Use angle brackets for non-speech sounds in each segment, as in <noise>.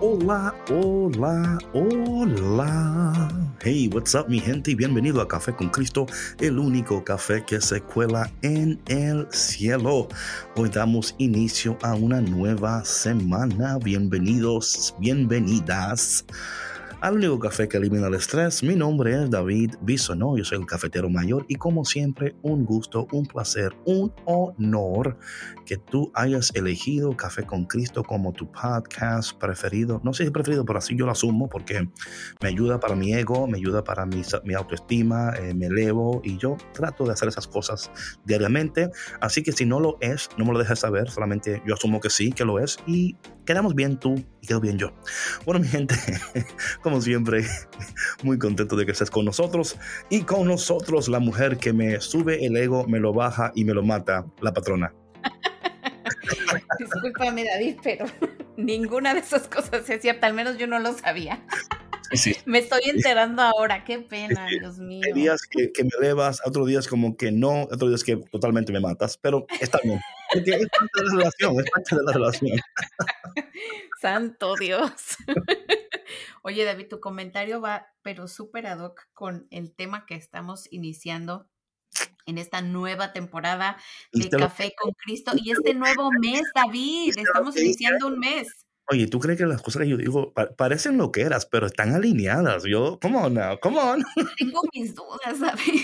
Hola, hola, hola. Hey, what's up, mi gente? Bienvenido a Café con Cristo, el único café que se cuela en el cielo. Hoy damos inicio a una nueva semana. Bienvenidos, bienvenidas al único café que elimina el estrés. Mi nombre es David Bisonó, yo soy el cafetero mayor y como siempre un gusto, un placer, un honor que tú hayas elegido Café con Cristo como tu podcast preferido. No sé si preferido, pero así yo lo asumo porque me ayuda para mi ego, me ayuda para mi, mi autoestima, eh, me elevo y yo trato de hacer esas cosas diariamente. Así que si no lo es, no me lo dejes saber, solamente yo asumo que sí, que lo es y quedamos bien tú y quedo bien yo. Bueno, mi gente, <laughs> como siempre, <laughs> muy contento de que estés con nosotros y con nosotros la mujer que me sube el ego, me lo baja y me lo mata, la patrona. <laughs> Discúlpame, David, pero <laughs> ninguna de esas cosas es cierta, al menos yo no lo sabía. Me estoy enterando ahora, qué pena, Dios mío. Hay días que, me elevas, otros días como que no, otros días que totalmente me matas, pero está bien. Porque es parte de la relación, es parte de la relación. Santo Dios. Oye, David, tu comentario va, pero súper ad hoc con el tema que estamos iniciando en esta nueva temporada de Café con Cristo y este nuevo mes, David. Estamos iniciando un mes. Oye, ¿tú crees que las cosas que yo digo parecen lo que eras, pero están alineadas? Yo, come on now, come on. Tengo mis dudas, David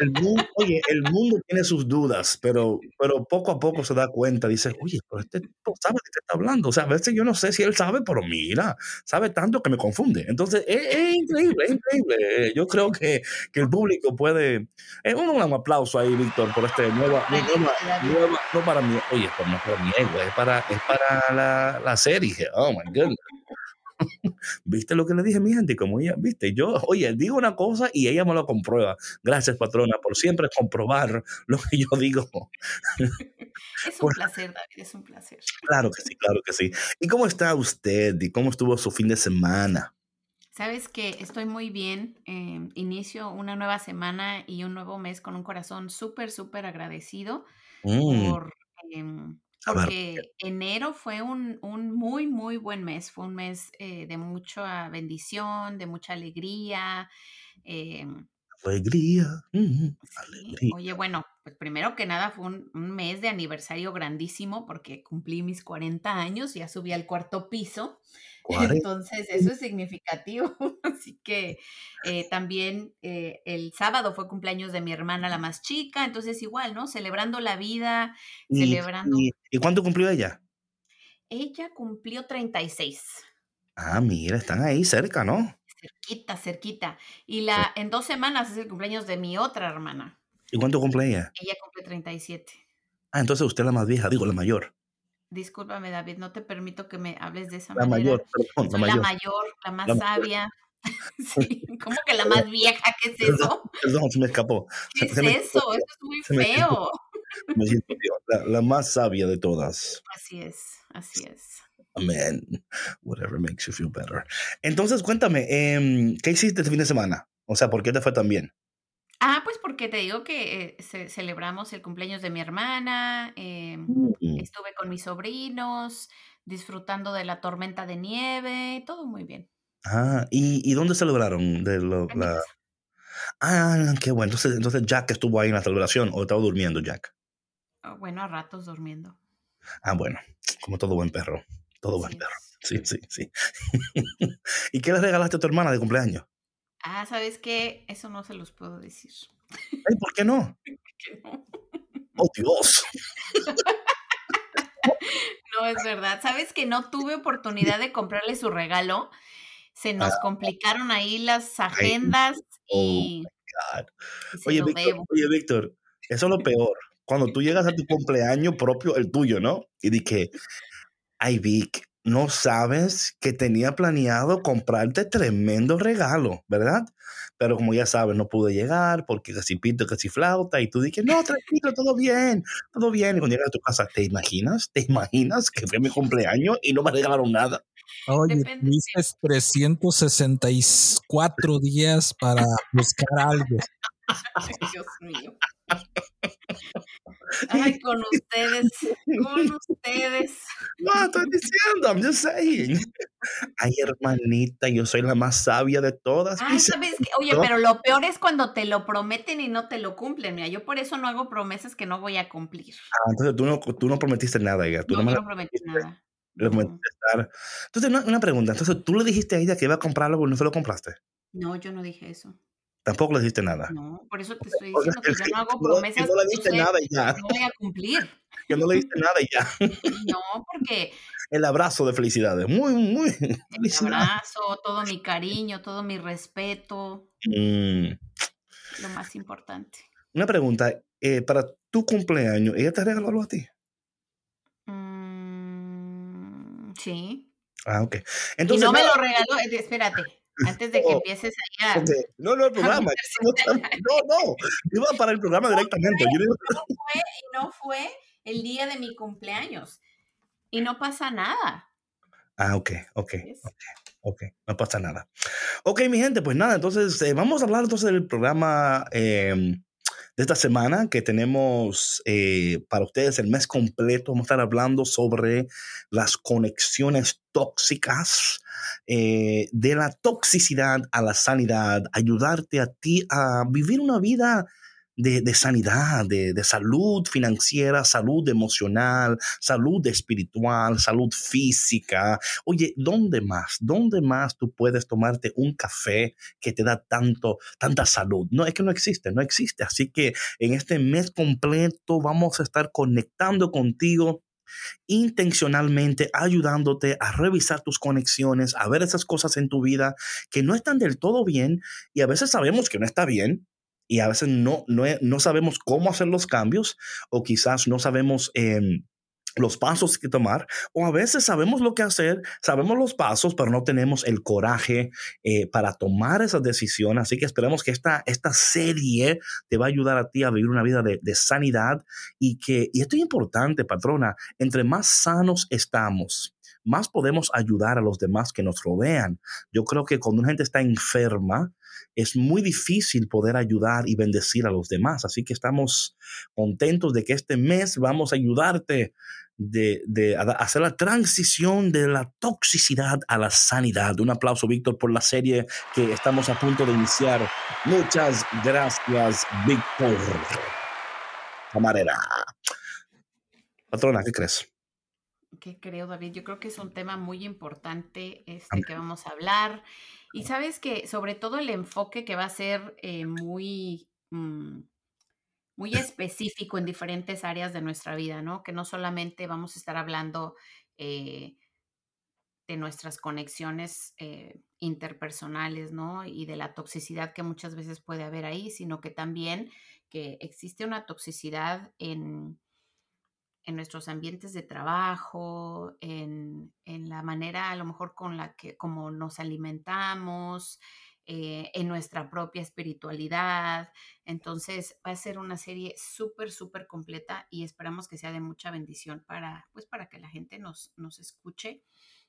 el mundo, oye, el mundo tiene sus dudas, pero, pero poco a poco se da cuenta, dice, oye, pero este tipo sabe de qué está hablando. O sea, a veces yo no sé si él sabe, pero mira, sabe tanto que me confunde. Entonces, es, increíble, es increíble. Yo creo que, que el público puede... Eh, un, un, aplauso ahí, Víctor, por este nuevo... no para mí, oye, pues no para mi ego, es para, es para la, la serie. Oh, my goodness. ¿Viste lo que le dije a mi gente? Como ella, viste, yo, oye, digo una cosa y ella me lo comprueba. Gracias, patrona, por siempre comprobar lo que yo digo. <laughs> Es un placer, David, es un placer. Claro que sí, claro que sí. ¿Y cómo está usted? ¿Y cómo estuvo su fin de semana? Sabes que estoy muy bien. Em, inicio una nueva semana y un nuevo mes con un corazón súper, súper agradecido mm. por em, porque enero fue un, muy, muy buen mes. Fue un mes eh, de mucha bendición, de mucha alegría. Em alegría, Oye, bueno, pues primero que nada fue un, mes de aniversario grandísimo porque cumplí mis 40 años, ya subí al cuarto piso. Entonces, eso es significativo. <laughs> Así que eh, también eh, el sábado fue cumpleaños de mi hermana, la más chica. Entonces, igual, ¿no? Celebrando la vida, celebrando. ¿Y, ¿y cuánto cumplió ella? Ella cumplió 36. Ah, mira, están ahí cerca, ¿no? Cerquita, cerquita. Y la, en dos semanas es el cumpleaños de mi otra hermana. ¿Y cuánto cumple ella? Ella cumple 37. Ah, entonces usted es la más vieja, digo, la mayor. Discúlpame, David, no te permito que me hables de esa la manera. Mayor, perdón, la, mayor. la mayor, la más sabia. <laughs> sí, ¿cómo que la <laughs> más vieja? ¿Qué es eso? Perdón, se me escapó. ¿Qué es eso? Eso es muy feo. Me siento la, la, más sabia de todas. Así es, así es. Amén. Whatever makes you feel better. Entonces, cuéntame, eh, ¿qué hiciste este fin de semana? O sea, ¿por qué te fue tan bien? Ah, pues porque te digo que eh, celebramos el cumpleaños de mi hermana, eh, estuve con mis sobrinos, disfrutando de la tormenta de nieve, todo muy bien. Ah, ¿y, y dónde celebraron? De lo, la... Ah, qué bueno. Entonces, entonces Jack estuvo ahí en la celebración o estaba durmiendo Jack. Oh, bueno, a ratos durmiendo. Ah, bueno, como todo buen perro, todo buen perro. Sí, sí, sí. <laughs> ¿Y qué le regalaste a tu hermana de cumpleaños? Ah, ¿sabes qué? Eso no se los puedo decir. Ay, ¿por qué no? <laughs> ¿Por qué no? Oh, Dios. no, es verdad. ¿Sabes que no tuve oportunidad de comprarle su regalo? Se nos ah. complicaron ahí las agendas oh y... Oye, Víctor, oye, Víctor, eso es lo peor. Cuando tú llegas a tu cumpleaños propio, el tuyo, ¿no? Y dije, ay, Vic, no sabes que tenía planeado comprarte tremendo regalo, ¿verdad? Pero como ya sabes, no pude llegar porque casi pito, casi flauta. Y tú dije, no, tranquilo, todo bien, todo bien. Y cuando llegas a tu casa, ¿te imaginas? ¿Te imaginas que fue mi cumpleaños y no me regalaron nada? Oye, tuviste 364 días para buscar algo. Dios mío. Ay, con ustedes, con ustedes. No, estoy diciendo, I'm just saying. <laughs> Ay, hermanita, yo soy la más sabia de todas. Ay, ¿sabes qué? Oye, pero lo peor es cuando te lo prometen y no te lo cumplen. Mira, yo por eso no hago promesas que no voy a cumplir. Ah, entonces tú no, tú no prometiste nada, ya. Tú no, no prometí nada. Entonces, una, una, pregunta. Entonces, ¿tú le dijiste a ella que iba a comprar algo y no se lo compraste? No, yo no dije eso. Tampoco le dijiste nada. No, por eso te estoy diciendo que yo no hago promesas. <laughs> Que no le diste nada y ya. No voy a cumplir. Que no le diste nada y ya. No, porque. <laughs> El abrazo de felicidades. Muy, muy. <laughs> El abrazo, todo mi cariño, todo mi respeto. Mm. Lo más importante. Una pregunta. Eh, para tu cumpleaños, ¿ella te regaló algo a ti? Mm, sí. Ah, ok. Entonces, y no me lo regaló, eh, espérate, antes de que empieces allá. No, no, el programa. No, no, iba para el programa <laughs> directamente. No fue, no fue el día de mi cumpleaños. Y no pasa nada. Ah, ok, ok, ok, no pasa nada. Ok, mi gente, pues nada, entonces eh, vamos a hablar entonces del programa em, de esta semana que tenemos eh, para ustedes el mes completo. Vamos a estar hablando sobre las conexiones tóxicas, eh, de la toxicidad a la sanidad, ayudarte a ti a vivir una vida de, sanidad, de, de, salud financiera, salud emocional, salud espiritual, salud física. Oye, ¿dónde más? ¿Dónde más tú puedes tomarte un café que te da tanto, tanta salud? No, es que no existe, no existe. Así que en este mes completo vamos a estar conectando contigo intencionalmente ayudándote a revisar tus conexiones, a ver esas cosas en tu vida que no están del todo bien y a veces sabemos que no está bien y a veces no, no, no sabemos cómo hacer los cambios o quizás no sabemos... Eh, los pasos que tomar, o a veces sabemos lo que hacer, sabemos los pasos, pero no tenemos el coraje eh, para tomar esa decisión. Así que esperemos que esta, esta serie te va a ayudar a ti a vivir una vida de, de sanidad y que, y esto es importante, patrona, entre más sanos estamos, más podemos ayudar a los demás que nos rodean. Yo creo que cuando una gente está enferma, es muy difícil poder ayudar y bendecir a los demás. Así que estamos contentos de que este mes vamos a ayudarte de, hacer la transición de la toxicidad a la sanidad. Un aplauso, Víctor, por la serie que estamos a punto de iniciar. Muchas gracias, Víctor. Camarera. Patrona, ¿qué crees? ¿Qué creo, David? Yo creo que es un tema muy importante este que vamos a hablar. Y sabes que sobre todo el enfoque que va a ser eh, muy... Mm, muy específico en diferentes áreas de nuestra vida, ¿no? Que no solamente vamos a estar hablando eh, de nuestras conexiones eh, interpersonales, ¿no? Y de la toxicidad que muchas veces puede haber ahí, sino que también que existe una toxicidad en, en nuestros ambientes de trabajo, en, en, la manera a lo mejor con la que como nos alimentamos, eh, en nuestra propia espiritualidad. Entonces va a ser una serie súper, súper completa y esperamos que sea de mucha bendición para, pues, para que la gente nos, nos escuche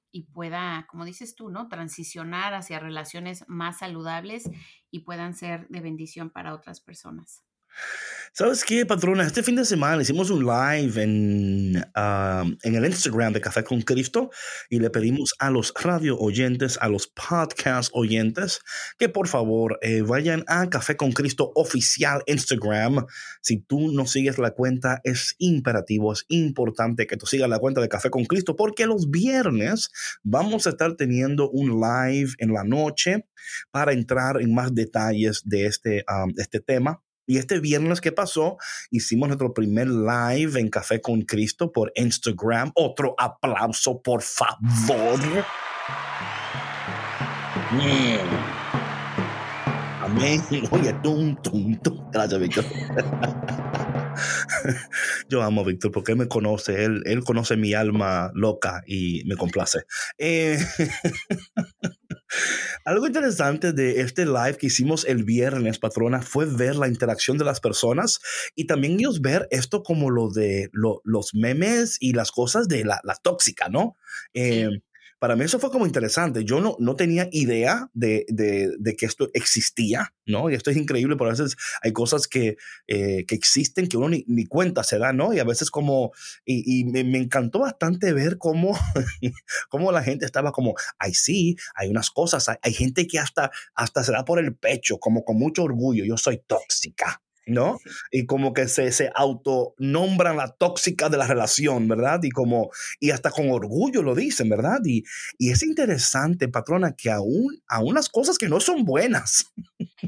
y pueda, como dices tú, ¿no? Transicionar hacia relaciones más saludables y puedan ser de bendición para otras personas. ¿Sabes qué, patrona? Este fin de semana hicimos un live en, ah, en el Instagram de Café con Cristo y le pedimos a los radio oyentes, a los podcast oyentes, que por favor eh, vayan a Café con Cristo oficial Instagram. Si tú no sigues la cuenta, es imperativo, es importante que tú sigas la cuenta de Café con Cristo porque los viernes vamos a estar teniendo un live en la noche para entrar en más detalles de este, de este tema Y este viernes que pasó, hicimos nuestro primer live en Café con Cristo por Instagram. Otro aplauso, por favor. Amén. <laughs> Oye, tum, tum, tum. Gracias, Víctor. <laughs> Yo amo a Víctor porque él me conoce, él, él conoce mi alma loca y me complace. Eh, <laughs> algo interesante de este live que hicimos el viernes, patrona, fue ver la interacción de las personas y también ellos ver esto como lo de los memes y las cosas de la, tóxica, ¿no? Eh, para mí eso fue como interesante. Yo no, no tenía idea de, de, que esto existía, ¿no? Y esto es increíble, pero a veces hay cosas que, eh, que existen que uno ni, ni, cuenta se da, ¿no? Y a veces como, y, y me, me, encantó bastante ver cómo, <laughs> cómo la gente estaba como, ay, sí, hay unas cosas, hay, hay gente que hasta, hasta se da por el pecho, como con mucho orgullo, yo soy tóxica. ¿No? Y como que se, se autonombran la tóxica de la relación, ¿verdad? Y como, y hasta con orgullo lo dicen, ¿verdad? Y, y es interesante, patrona, que aún, aún las cosas que no son buenas.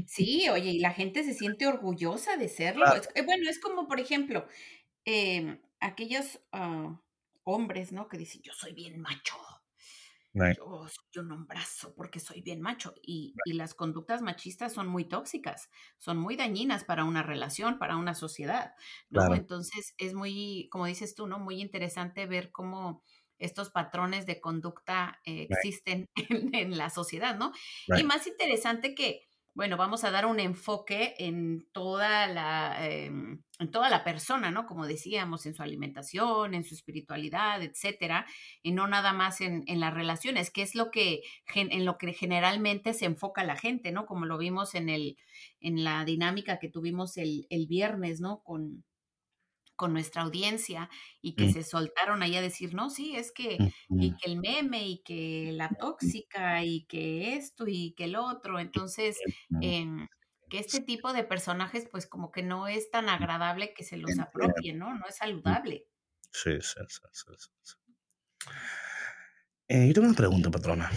Sí, oye, y la gente se siente orgullosa de serlo. Eh, bueno, es como, por ejemplo, em, aquellos ah, hombres, ¿no? Que dicen, yo soy bien macho yo soy un hombrazo porque soy bien macho. Y, y, las conductas machistas son muy tóxicas, son muy dañinas para una relación, para una sociedad. ¿no? Entonces es muy, como dices tú, ¿no? Muy interesante ver cómo estos patrones de conducta eh, existen <laughs> en, la sociedad, ¿no? Y más interesante que bueno, vamos a dar un enfoque en toda la, em, en toda la persona, ¿no? Como decíamos, en su alimentación, en su espiritualidad, etcétera, y no nada más en, en las relaciones, que es lo que, en lo que generalmente se enfoca la gente, ¿no? Como lo vimos en, el, en la dinámica que tuvimos el, el viernes, ¿no? Con, con nuestra audiencia y que mm. se soltaron ahí a decir, no, sí, es que, y que el meme y que la tóxica y que esto y que el otro. Entonces, em, que este tipo de personajes, pues como que no es tan agradable que se los apropien, ¿no? No es saludable. Sí, sí, sí. sí, eh, yo tengo una pregunta, patrona.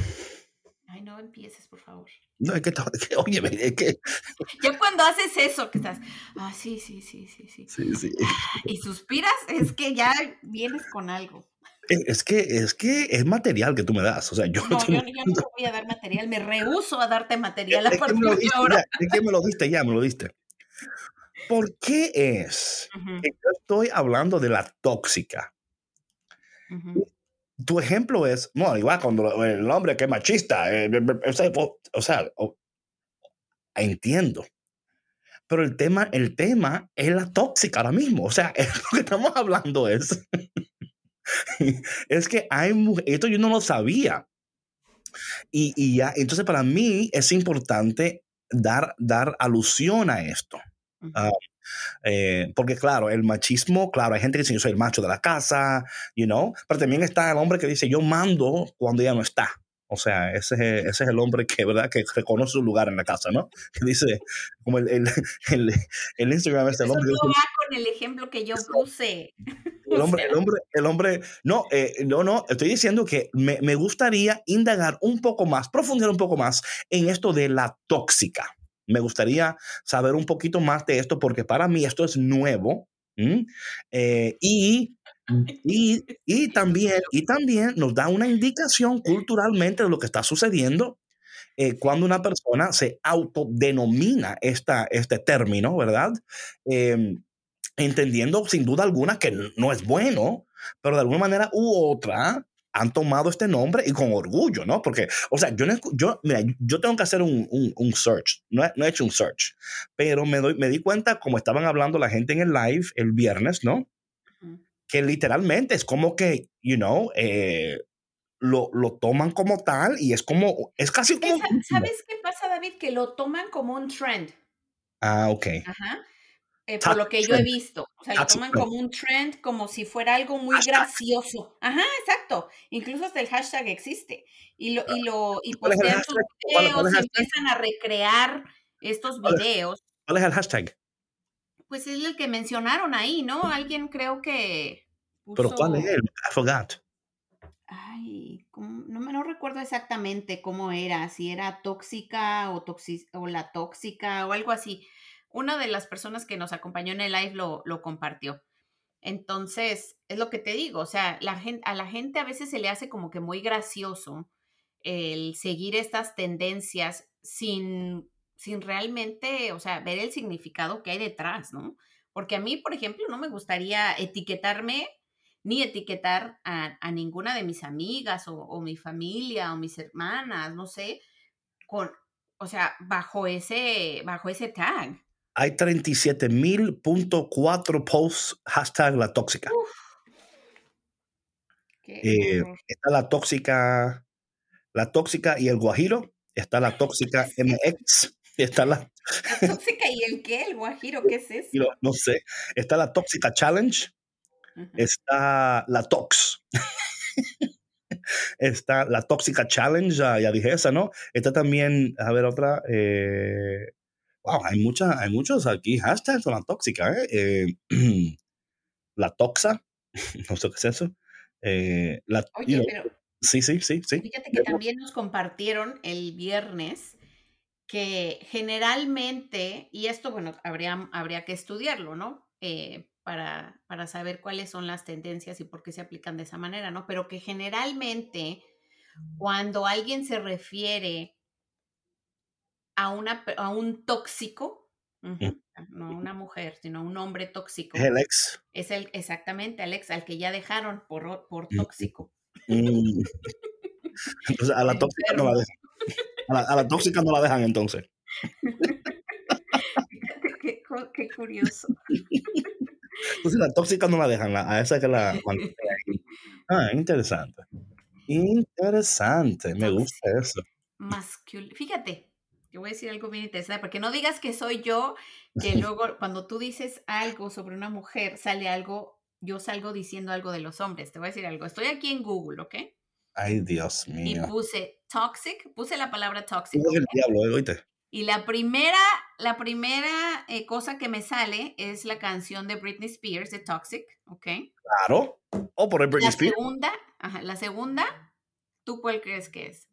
No empieces, por favor. No, es que, oye, es que... Ya cuando haces eso, que estás, ah, sí, sí, sí, sí, sí. Sí, sí. Y suspiras, es que ya vienes con algo. Es que, es que es material que tú me das. O sea, yo no, yo, no te voy a dar material, me rehuso a darte material a partir de ahora. es que me lo diste ya, me lo diste. ¿Por qué es que yo estoy hablando de la tóxica? Tu ejemplo es, bueno, igual cuando el hombre que es machista, eh, o sea, entiendo. Pero el tema, el tema es la tóxica ahora mismo. O sea, <laughs> lo que estamos hablando es, <laughs> es que hay esto yo no lo sabía. Y, y, ya, entonces para mí es importante dar, dar alusión a esto. Eh, porque claro, el machismo, claro, hay gente que dice yo soy el macho de la casa, you know, pero también está el hombre que dice yo mando cuando ella no está. O sea, ese es, ese es el hombre que, ¿verdad? que reconoce su lugar en la casa, ¿no? <laughs> Que dice, como el, el, <laughs> el, Instagram este, el hombre... No va con el ejemplo que yo puse. <laughs> El hombre, el hombre, el hombre, no, eh, no, no, estoy diciendo que me, me gustaría indagar un poco más, profundizar un poco más en esto de la tóxica. Me gustaría saber un poquito más de esto porque para mí esto es nuevo. Eh, y, y, y, también, y también nos da una indicación culturalmente de lo que está sucediendo eh, cuando una persona se autodenomina esta, este término, ¿verdad? Em, entendiendo sin duda alguna que no es bueno, pero de alguna manera u otra han tomado este nombre y con orgullo, ¿no? Porque, o sea, yo, yo, mira, yo tengo que hacer un, un, search, no he, no he, hecho un search, pero me, doy, me di cuenta, como estaban hablando la gente en el live el viernes, ¿no? Que literalmente es como que, you know, eh, lo, lo, toman como tal y es como, es casi como... ¿Sabes qué pasa, David? Que lo toman como un trend. Ah, ok. Ajá. Eh, por lo que yo he visto. O sea, lo toman como un trend, como si fuera algo muy gracioso. Ajá, exacto. Incluso hasta el hashtag existe. Y lo, y lo, y postean sus videos y empiezan a recrear estos videos. ¿Cuál es el hashtag? Pues es el que mencionaron ahí, ¿no? Alguien creo que. ¿Pero cuál es? I forgot. Ay, no me no recuerdo exactamente cómo era, si era tóxica o, o la tóxica o algo así una de las personas que nos acompañó en el live lo, lo compartió. Entonces, es lo que te digo, o sea, la gente, a la gente a veces se le hace como que muy gracioso el seguir estas tendencias sin, sin realmente, o sea, ver el significado que hay detrás, ¿no? Porque a mí, por ejemplo, no me gustaría etiquetarme ni etiquetar a, ninguna de mis amigas o, mi familia o mis hermanas, no sé, con, o sea, bajo ese, bajo ese tag. Hay 37.000.4 posts hashtag la tóxica. Eh, está la tóxica, la tóxica y el guajiro. Está la tóxica MX. Está la, ¿La <laughs> tóxica y el qué? ¿El guajiro? ¿Qué es eso? No, sé. Está la tóxica challenge. Está la tox. está la tóxica challenge, ya, dije esa, ¿no? Está también, a ver, otra. Eh, wow, hay, mucha, hay muchos aquí hashtags con la tóxica, ¿eh? eh <clears throat> la toxa, <laughs> no sé qué es eso. Eh, la, Oye, pero. Sí, sí, sí, sí. Fíjate que también nos compartieron el viernes que generalmente, y esto, bueno, habría, habría que estudiarlo, ¿no? Eh, para, para, saber cuáles son las tendencias y por qué se aplican de esa manera, ¿no? Pero que generalmente cuando alguien se refiere a, una, a un tóxico, no una mujer, sino un hombre tóxico. Es el ex. Es el, exactamente, el ex, al que ya dejaron por, por tóxico. Mm. <laughs> Entonces, a la tóxica no la dejan. A la, tóxica no la dejan entonces. <laughs> qué, curioso. Entonces la tóxica no la dejan, a esa que la Ah, interesante. <laughs> Interesante, me gusta eso. Fíjate, yo voy a decir algo bien interesante, porque no digas que soy yo, que <laughs> luego cuando tú dices algo sobre una mujer, sale algo, yo salgo diciendo algo de los hombres. Te voy a decir algo. Estoy aquí en Google, ¿ok? Ay, Dios mío. Y puse toxic, puse la palabra toxic. el diablo, eh, oíste. Y la primera, la primera eh, cosa que me sale es la canción de Britney Spears, de Toxic, ¿ok? Claro. O por Britney la Spears. Segunda, ajá, la segunda, ¿tú cuál crees que es?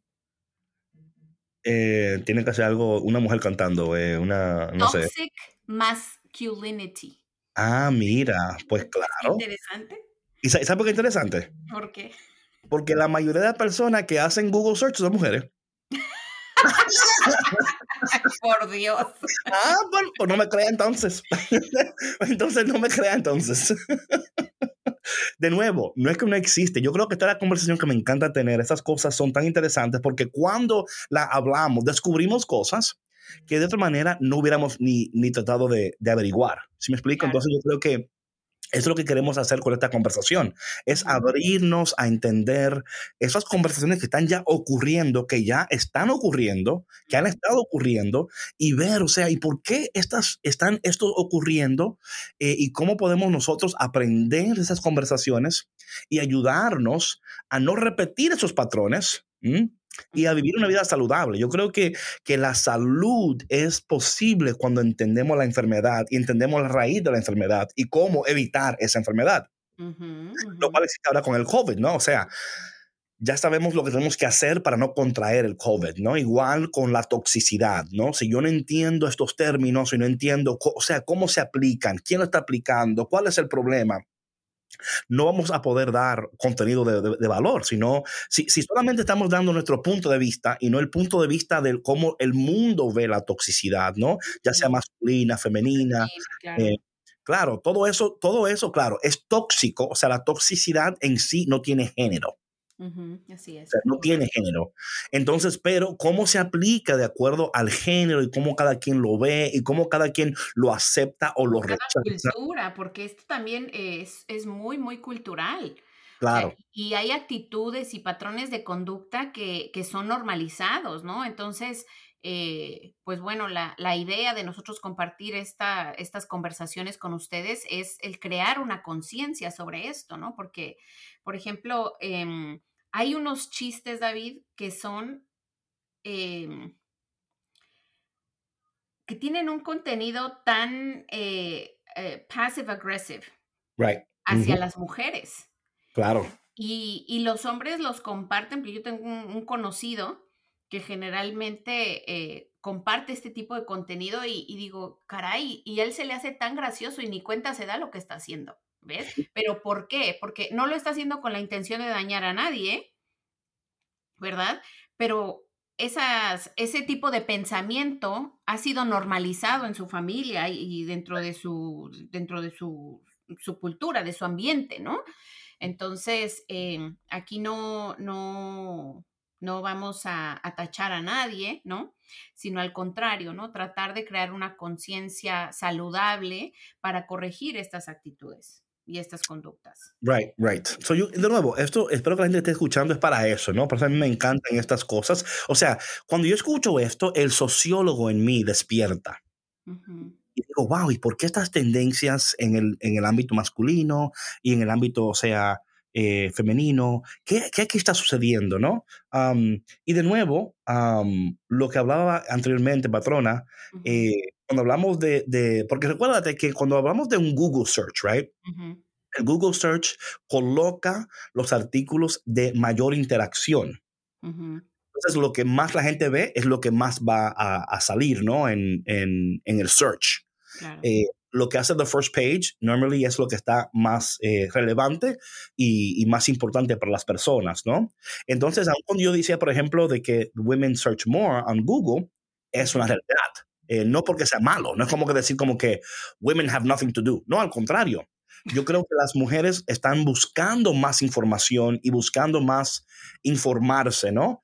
Eh, tiene que ser algo, una mujer cantando, eh, una, no Toxic sé. masculinity. Ah, mira, pues claro. Interesante. ¿Y sabes por qué es interesante? ¿Por qué? Porque la mayoría de las personas que hacen Google Search son mujeres. <laughs> Por Dios. Ah, pues, no me crea entonces. <laughs> entonces no me crea entonces. <laughs> De nuevo, no es que no existe. Yo creo que esta es la conversación que me encanta tener. Estas cosas son tan interesantes porque cuando la hablamos, descubrimos cosas que de otra manera no hubiéramos ni, ni tratado de, de averiguar. ¿Sí me explico? Entonces yo creo que es lo que queremos hacer con esta conversación, es abrirnos a entender esas conversaciones que están ya ocurriendo, que ya están ocurriendo, que han estado ocurriendo, y ver, o sea, ¿y por qué estas, están esto ocurriendo? Eh, y cómo podemos nosotros aprender esas conversaciones y ayudarnos a no repetir esos patrones y a vivir una vida saludable. Yo creo que, que la salud es posible cuando entendemos la enfermedad y entendemos la raíz de la enfermedad y cómo evitar esa enfermedad. Lo cual existe ahora con el COVID, ¿no? O sea, ya sabemos lo que tenemos que hacer para no contraer el COVID, ¿no? Igual con la toxicidad, ¿no? Si yo no entiendo estos términos y no entiendo, o sea, cómo se aplican, quién lo está aplicando, cuál es el problema, no vamos a poder dar contenido de, valor, sino si, solamente estamos dando nuestro punto de vista y no el punto de vista de cómo el mundo ve la toxicidad, ¿no? Ya sea masculina, femenina. Eh, claro. todo eso, todo eso, claro, es tóxico, o sea, la toxicidad en sí no tiene género. Así es. no tiene género. Entonces, pero cómo se aplica de acuerdo al género y cómo cada quien lo ve y cómo cada quien lo acepta o lo rechaza. cultura, porque esto también es, es muy, muy cultural. Claro. y hay actitudes y patrones de conducta que, que son normalizados, ¿no? Entonces, eh, pues bueno, la, la, idea de nosotros compartir esta, estas conversaciones con ustedes es el crear una conciencia sobre esto, ¿no? Porque, por ejemplo, eh, hay unos chistes, David, que son, em, que tienen un contenido tan eh, eh, passive-aggressive hacia las mujeres. Claro. Y, los hombres los comparten, porque yo tengo un, conocido que generalmente eh, comparte este tipo de contenido y, digo, caray, y él se le hace tan gracioso y ni cuenta se da lo que está haciendo, ¿ves? Pero ¿por qué? Porque no lo está haciendo con la intención de dañar a nadie, ¿verdad? Pero ese tipo de pensamiento ha sido normalizado en su familia y, dentro de su, cultura, de su ambiente, ¿no? Entonces, eh, aquí no, vamos a, tachar a nadie, ¿no? Sino al contrario, ¿no? Tratar de crear una conciencia saludable para corregir estas actitudes y estas conductas. Right, right. So de nuevo, esto espero que la gente esté escuchando es para eso, ¿no? Porque a mí me encantan estas cosas. O sea, cuando yo escucho esto, el sociólogo en mí despierta. Y digo, wow, ¿y por qué estas tendencias en el, en el ámbito masculino y en el ámbito, o sea, eh, femenino? ¿Qué, ¿Qué, aquí está sucediendo, no? y de nuevo, lo que hablaba anteriormente, patrona, eh, cuando hablamos de, de, porque recuérdate que cuando hablamos de un Google Search, right? El Google Search coloca los artículos de mayor interacción. Entonces, lo que más la gente ve es lo que más va a, a salir, ¿no? En, en, en el search. Eh, lo que hace the first page normally es lo que está más eh, relevante y, y, más importante para las personas, ¿no? Entonces, aun cuando yo decía, por ejemplo, de que women search more on Google, es una realidad. Eh, no porque sea malo, no es como que decir como que women have nothing to do. No, al contrario. Yo creo que las mujeres están buscando más información y buscando más informarse, ¿no?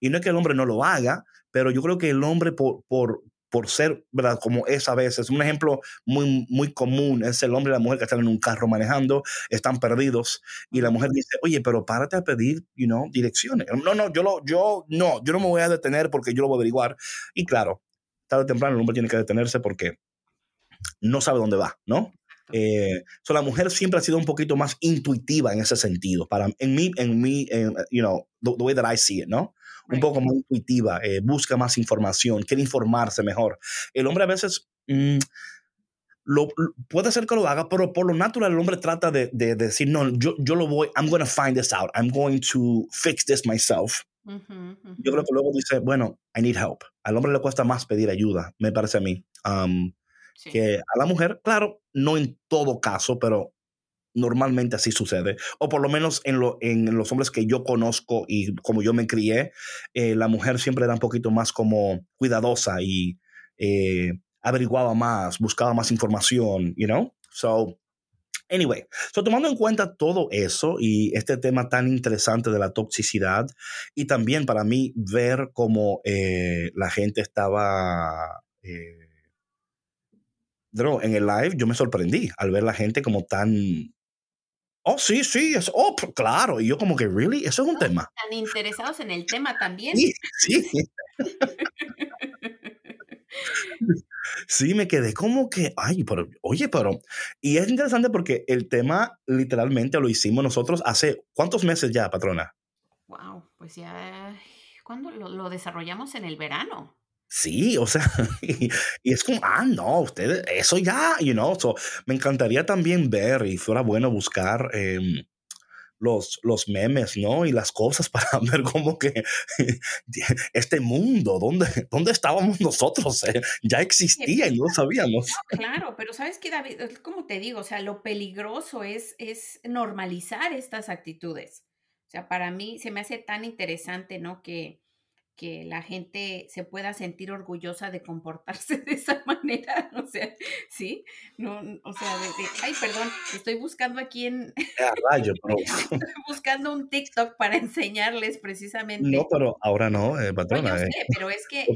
y no es que el hombre no lo haga, pero yo creo que el hombre por, por, por ser, ¿verdad? Como es a veces. Un ejemplo muy, muy común es el hombre y la mujer que están en un carro manejando, están perdidos y la mujer dice, oye, pero párate a pedir, you know, direcciones. No, no, yo, lo, yo, no, yo no me voy a detener porque yo lo voy a averiguar. Y claro, tarde o temprano el hombre tiene que detenerse porque no sabe dónde va, ¿no? Eh, la mujer siempre ha sido un poquito más intuitiva en ese sentido. Para, en mí, en mí, you know, the, way that I see it, ¿no? Un poco más intuitiva, eh, busca más información, quiere informarse mejor. El hombre a veces mm, lo, puede ser que lo haga, pero por lo natural el hombre trata de, de, decir, no, yo, yo lo voy, I'm going to find this out, I'm going to fix this myself. Yo creo que luego dice, bueno, I need help. Al hombre le cuesta más pedir ayuda, me parece a mí. Um, que a la mujer, claro, no en todo caso, pero normalmente así sucede. O por lo menos en, lo, en los hombres que yo conozco y como yo me crié, eh, la mujer siempre era un poquito más como cuidadosa y eh, averiguaba más, buscaba más información, you know? So, anyway, so tomando en cuenta todo eso y este tema tan interesante de la toxicidad y también para mí ver cómo eh, la gente estaba en el live yo me sorprendí al ver la gente como tan Oh, sí, sí, es, oh, claro. Y yo como que, ¿really? Eso es un tema. Tan interesados en el tema también. Sí, sí. <laughs> <laughs> sí, me quedé como que, ay, pero, oye, pero, y es interesante porque el tema literalmente lo hicimos nosotros hace, ¿cuántos meses ya, patrona? Wow, pues ya, ¿cuándo lo, lo desarrollamos en el verano? Sí, o sea, <laughs> y, es como, ah, no, ustedes, eso ya, you know, so, me encantaría también ver y fuera bueno buscar em, los, los memes, ¿no? Y las cosas <laughs> para ver cómo que <laughs> este mundo, ¿dónde, dónde estábamos nosotros? Eh, ya existía y no lo sabíamos. claro, pero sabes que, David, como te digo, o sea, lo peligroso es, es normalizar estas actitudes. O sea, para mí se me hace tan interesante, ¿no? Que, que la gente se pueda sentir orgullosa de comportarse <laughs> de esa manera, o sea, ¿sí? No, o sea, de, ay, perdón, estoy buscando aquí en... <laughs> rayo, <laughs> pero... estoy buscando un TikTok para enseñarles precisamente. No, pero ahora no, eh, patrona. No, yo eh. sé, pero es que,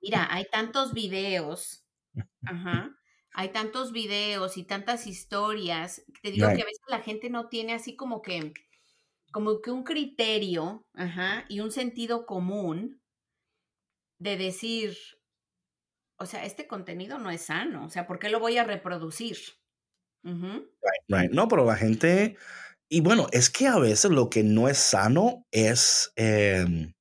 mira, hay tantos videos, ajá, hay tantos videos y tantas historias, te digo que a veces la gente no tiene así como que como que un criterio y un sentido común de decir, o sea, este contenido no es sano, o sea, ¿por qué lo voy a reproducir? No, pero la gente, y bueno, es que a veces lo que no es sano es, em,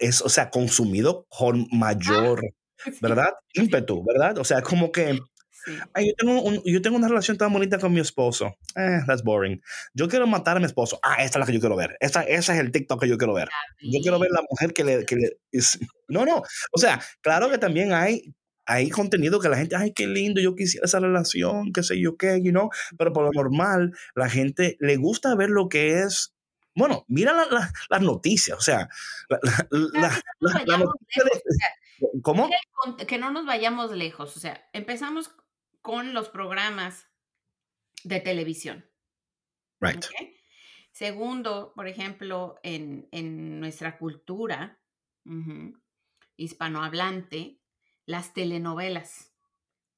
es o sea, consumido con mayor, <laughs> ah, ¿verdad? Ímpetu, ¿verdad? O sea, como que yo, tengo yo, tengo una relación tan bonita con mi esposo. Eh, that's boring. Yo quiero matar a mi esposo. Ah, esta es la que yo quiero ver. Esta, ese es el TikTok que yo quiero ver. Yo quiero ver la mujer que le... Que le no, no. O sea, claro que también hay hay contenido que la gente, ay, qué lindo, yo quisiera esa relación, qué sé yo qué, you know, pero por lo normal, la gente le gusta ver lo que es, bueno, mira las noticias, o sea, ¿Cómo? Que no nos vayamos lejos, o sea, empezamos con los programas de televisión. Right. Segundo, por ejemplo, en, nuestra cultura hispanohablante, las telenovelas.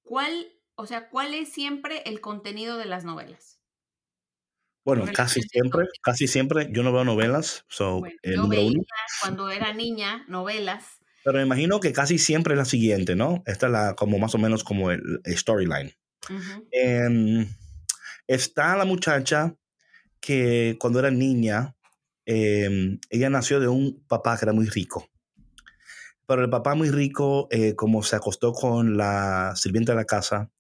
¿Cuál, o sea, cuál es siempre el contenido de las novelas? Bueno, casi siempre, casi siempre yo no veo novelas. So, yo veía cuando era niña novelas. Pero me imagino que casi siempre es la siguiente, ¿no? Esta es la, como más o menos como el, storyline. Em, está la muchacha que cuando era niña, em, ella nació de un papá que era muy rico. Pero el papá muy rico, eh, como se acostó con la sirvienta de la casa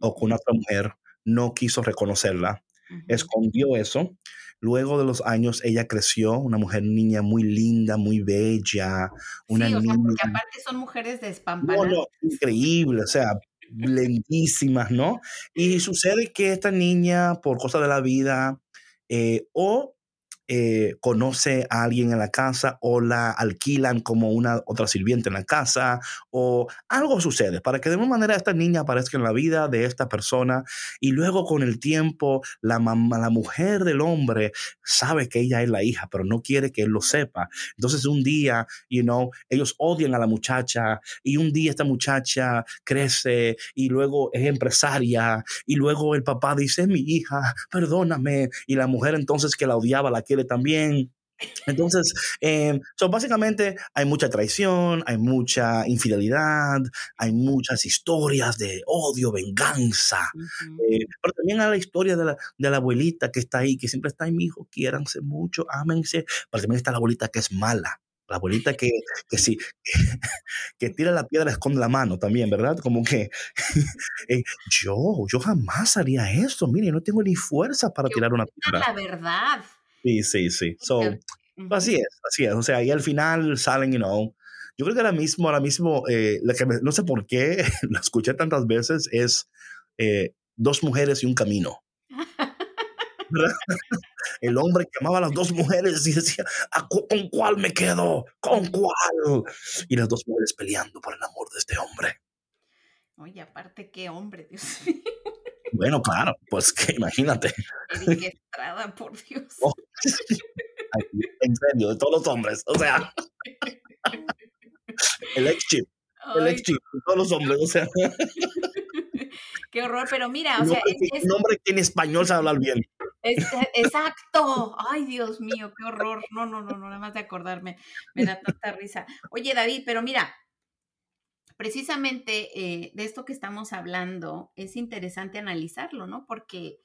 o con otra mujer, no quiso reconocerla, escondió eso. Luego de los años, ella creció, una mujer niña muy linda, muy bella. Una sí, o sea, porque aparte son mujeres despampanadas. No, increíble, o sea, lentísimas, ¿no? Y sucede que esta niña, por cosas de la vida, eh, o eh, conoce a alguien en la casa o la alquilan como una otra sirviente en la casa o algo sucede para que de alguna manera esta niña aparezca en la vida de esta persona y luego con el tiempo la mamá, la mujer del hombre sabe que ella es la hija pero no quiere que él lo sepa. Entonces un día you know ellos odian a la muchacha y un día esta muchacha crece y luego es empresaria y luego el papá dice mi hija perdóname y la mujer entonces que la odiaba la quiere también. Entonces, eh, básicamente hay mucha traición, hay mucha infidelidad, hay muchas historias de odio, venganza. Eh, pero también hay la historia de la, de la, abuelita que está ahí, que siempre está ahí, mi hijo, quiéranse mucho, ámense. Pero también está la abuelita que es mala. La abuelita que, que sí, <laughs> que, tira la piedra, esconde la mano también, ¿verdad? Como que <laughs> eh, yo, yo jamás haría eso. Mire, no tengo ni fuerza para tirar una piedra. La verdad. Sí, sí, sí. So, Así es, así es. O sea, y al final salen, you know, yo creo que ahora mismo, ahora mismo, eh, que no sé por qué, <laughs> lo escuché tantas veces, es eh, dos mujeres y un camino. <laughs> <laughs> El hombre que amaba a las dos mujeres y decía, ¿con cuál me quedo? ¿Con cuál? Y las dos mujeres peleando por el amor de este hombre. Oye, aparte, qué hombre, Dios mío. Bueno, claro, pues que imagínate. Estrada, por Dios. Oh, en serio, de todos los hombres, o sea. El ex chip. El ex chip, todos los hombres, o sea. Qué horror, pero mira, o sea. Es, un hombre que en español sabe hablar bien. exacto. Ay, Dios mío, qué horror. No, no, no, no, nada más de acordarme. Me da tanta risa. Oye, David, pero mira, precisamente eh, de esto que estamos hablando es interesante analizarlo, ¿no? Porque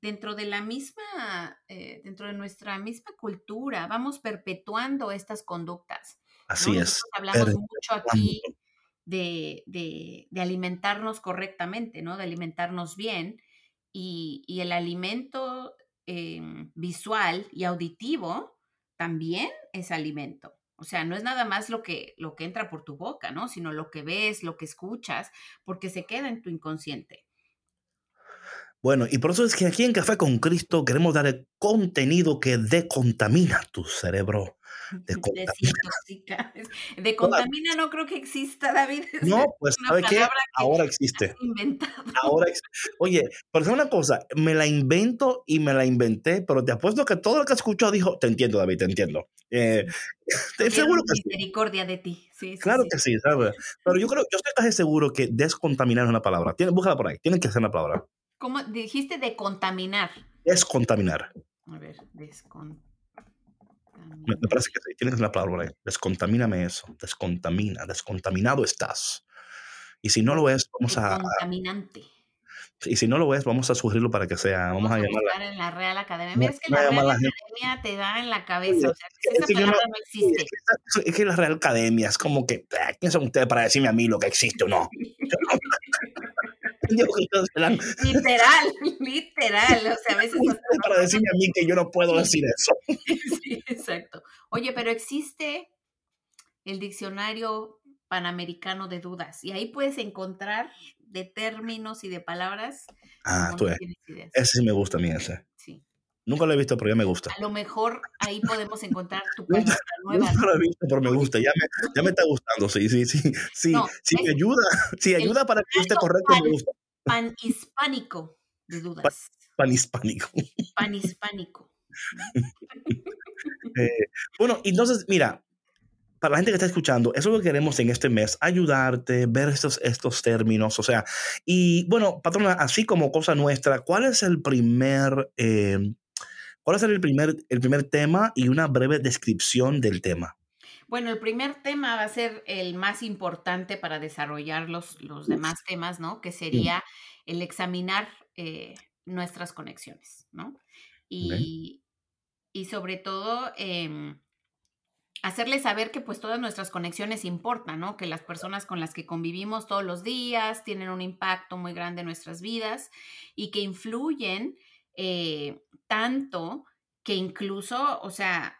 dentro de la misma, eh, dentro de nuestra misma cultura, vamos perpetuando estas conductas. Así es. Hablamos mucho aquí de, de, alimentarnos correctamente, ¿no? De alimentarnos bien. Y, y el alimento em, visual y auditivo también es alimento. O sea, no es nada más lo que, lo que entra por tu boca, ¿no? Sino lo que ves, lo que escuchas, porque se queda en tu inconsciente. Bueno, y por eso es que aquí en Café con Cristo queremos dar el contenido que decontamina tu cerebro. <laughs> Decontamina <laughs> no creo que exista, David. <laughs> No, pues ¿sabe qué? Ahora existe. Ahora Oye, pero es una cosa, me la invento y me la inventé, pero te apuesto que todo lo que escuchó dijo, te entiendo, David, te entiendo. Eh, seguro que misericordia de ti. Sí, claro que sí, ¿sabes? Pero yo creo, yo estoy casi seguro que descontaminar es una palabra. búscala por ahí, tienen que ser una palabra. ¿Cómo dijiste de contaminar? Descontaminar. A ver, descontaminar. Me, parece que sí, tienes la palabra ahí. Descontamíname eso. Descontamina. Descontaminado estás. Y si no lo es, vamos a. Contaminante. Y si no lo es, vamos a sugerirlo para que sea. Vamos, a, llamarla. en la Real Academia. Mira, es que la Real Academia te da en la cabeza. O sea, esa palabra no, existe. Es que, la Real Academia es como que, ¿quién son ustedes para decirme a mí lo que existe o no? <laughs> <laughs> <laughs> literal, literal. O sea, a veces. Para decirme a mí que yo no puedo decir eso. <laughs> Sí, exacto. Oye, pero existe el diccionario panamericano de dudas y ahí puedes encontrar de términos y de palabras. Ah, tú Ese sí me gusta a mí, ese. Sí. Nunca lo he visto, pero ya me gusta. A lo mejor ahí podemos encontrar tu palabra nueva. Nunca lo he visto, pero me gusta. Ya me, ya me está gustando, sí, sí, sí. Sí, sí me ayuda. Sí, ayuda para que esté correcto, pan, me gusta. Panhispánico de dudas. Panhispánico. Panhispánico. <laughs> eh, bueno, entonces, mira, para la gente que está escuchando, eso es lo que queremos en este mes, ayudarte, ver estos, estos términos, o sea, y bueno, patrona, así como cosa nuestra, ¿cuál es el primer, eh, cuál es el primer, el primer tema y una breve descripción del tema? Bueno, el primer tema va a ser el más importante para desarrollar los, los demás temas, ¿no? Que sería el examinar eh, nuestras conexiones, ¿no? Y, y sobre todo, eh, hacerles saber que pues todas nuestras conexiones importan, ¿no? Que las personas con las que convivimos todos los días tienen un impacto muy grande en nuestras vidas y que influyen eh, tanto que incluso, o sea,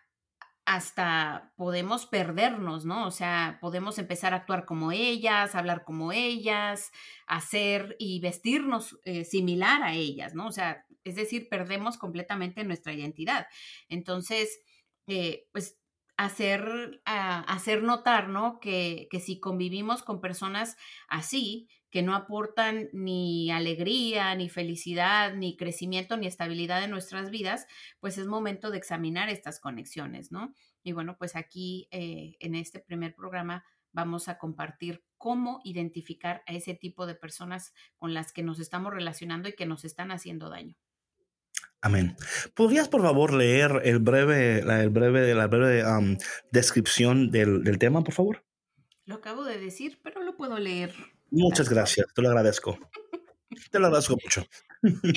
hasta podemos perdernos, ¿no? O sea, podemos empezar a actuar como ellas, hablar como ellas, hacer y vestirnos eh, similar a ellas, ¿no? O sea, es decir, perdemos completamente nuestra identidad. Entonces, eh, pues hacer, ah, hacer notar, ¿no? Que, que si convivimos con personas así, que no aportan ni alegría, ni felicidad, ni crecimiento, ni estabilidad en nuestras vidas, pues es momento de examinar estas conexiones, ¿no? Y bueno, pues aquí eh, en este primer programa vamos a compartir cómo identificar a ese tipo de personas con las que nos estamos relacionando y que nos están haciendo daño. Amén. ¿Podrías, por favor, leer el breve, la, el breve, la breve descripción del, del tema, por favor? Lo acabo de decir, pero lo puedo leer. Muchas gracias, te lo agradezco. Te lo agradezco mucho.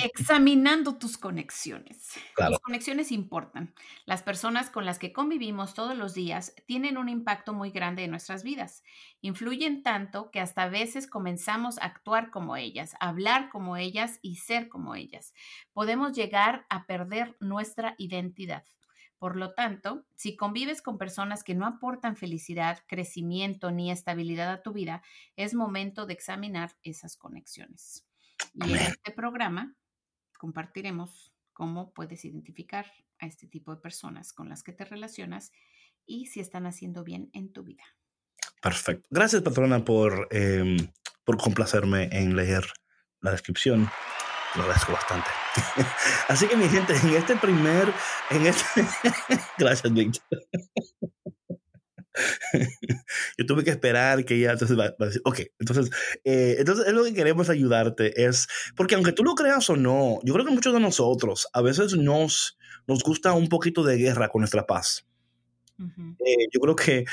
Examinando tus conexiones. Tus conexiones importan. Las personas con las que convivimos todos los días tienen un impacto muy grande en nuestras vidas. Influyen tanto que hasta a veces comenzamos a actuar como ellas, a hablar como ellas y ser como ellas. Podemos llegar a perder nuestra identidad. Por lo tanto, si convives con personas que no aportan felicidad, crecimiento ni estabilidad a tu vida, es momento de examinar esas conexiones. Y en este programa compartiremos cómo puedes identificar a este tipo de personas con las que te relacionas y si están haciendo bien en tu vida. Perfecto. Gracias, patrona, por, em, por complacerme en leer la descripción. Lo agradezco bastante. <laughs> Así que, mi gente, en este primer. En este, <laughs> gracias, Víctor. <laughs> yo tuve que esperar que ella entonces va, a decir, ok, entonces, eh, entonces es lo que queremos ayudarte, es, porque aunque tú lo creas o no, yo creo que muchos de nosotros a veces nos, nos gusta un poquito de guerra con nuestra paz. Eh, yo creo que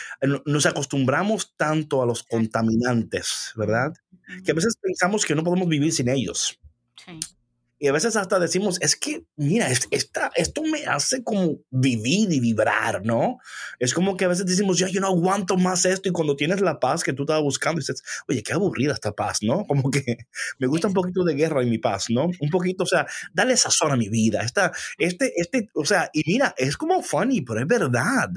nos acostumbramos tanto a los contaminantes, ¿verdad? Que a veces pensamos que no podemos vivir sin ellos. Sí. Y a veces hasta decimos, es que, mira, esta, esto me hace como vivir y vibrar, ¿no? Es como que a veces decimos, yo, yo no aguanto más esto. Y cuando tienes la paz que tú estabas buscando, dices, oye, qué aburrida esta paz, ¿no? <laughs> Como que me gusta un poquito de guerra en mi paz, ¿no? Un poquito, o sea, dale sazón a mi vida. Esta, este, este, o sea, y mira, es como funny, pero es verdad.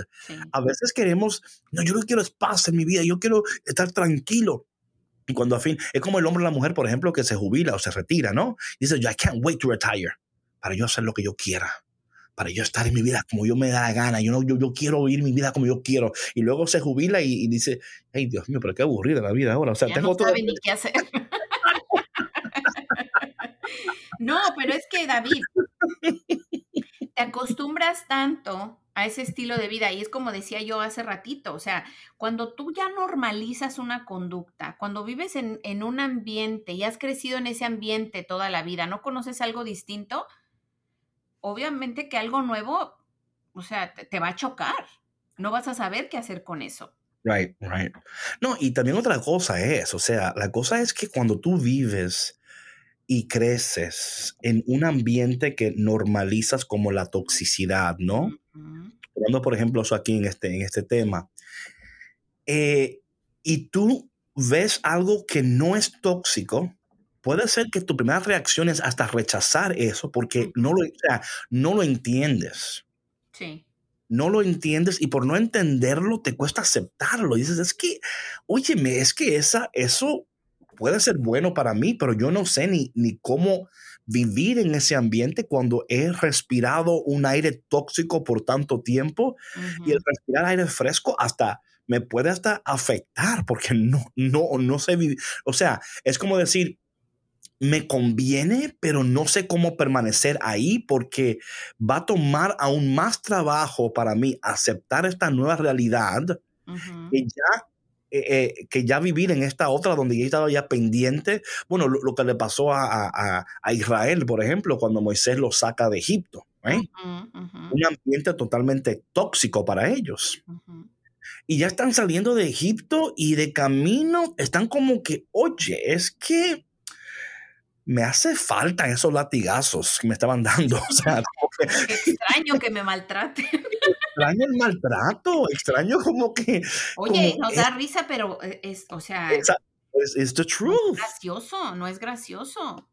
A veces queremos, no, yo no quiero paz en mi vida, yo quiero estar tranquilo. Y cuando a fin, es como el hombre o la mujer, por ejemplo, que se jubila o se retira, ¿no? dice, yo, I can't wait to retire, para yo hacer lo que yo quiera, para yo estar en mi vida como yo me da la gana, yo, no, yo, yo quiero vivir mi vida como yo quiero. Y luego se jubila y, dice, ay, Dios mío, pero qué aburrida la vida ahora. O sea, tengo no todo... sabe ni qué hacer. <laughs> no, pero es que, David, te acostumbras tanto a ese estilo de vida. Y es como decía yo hace ratito, o sea, cuando tú ya normalizas una conducta, cuando vives en, en, un ambiente y has crecido en ese ambiente toda la vida, no conoces algo distinto, obviamente que algo nuevo, o sea, te, te va a chocar. No vas a saber qué hacer con eso. Right, right. No, y también otra cosa es, o sea, la cosa es que cuando tú vives y creces en un ambiente que normalizas como la toxicidad, ¿no? Hablando, por ejemplo, eso aquí en este, en este tema. Eh, y tú ves algo que no es tóxico, puede ser que tu primera reacción es hasta rechazar eso porque no lo, no lo entiendes. Sí. No lo entiendes y por no entenderlo te cuesta aceptarlo. Y dices, es que, óyeme, es que esa, eso puede ser bueno para mí, pero yo no sé ni, ni cómo vivir en ese ambiente cuando he respirado un aire tóxico por tanto tiempo y el respirar aire fresco hasta me puede hasta afectar porque no, no, no sé vivir. O sea, es como decir, me conviene, pero no sé cómo permanecer ahí porque va a tomar aún más trabajo para mí aceptar esta nueva realidad y ya eh, eh, que ya vivir en esta otra donde ya estaba ya pendiente, bueno, lo, que le pasó a, Israel, por ejemplo, cuando Moisés lo saca de Egipto, ¿eh? un ambiente totalmente tóxico para ellos. Y ya están saliendo de Egipto y de camino están como que, oye, es que me hace falta esos latigazos que me estaban dando. O sea, <laughs> extraño que me maltraten extraño el maltrato, extraño como que... Oye, nos da risa, pero eh, es, o sea... Es, the truth. No es gracioso, no es gracioso.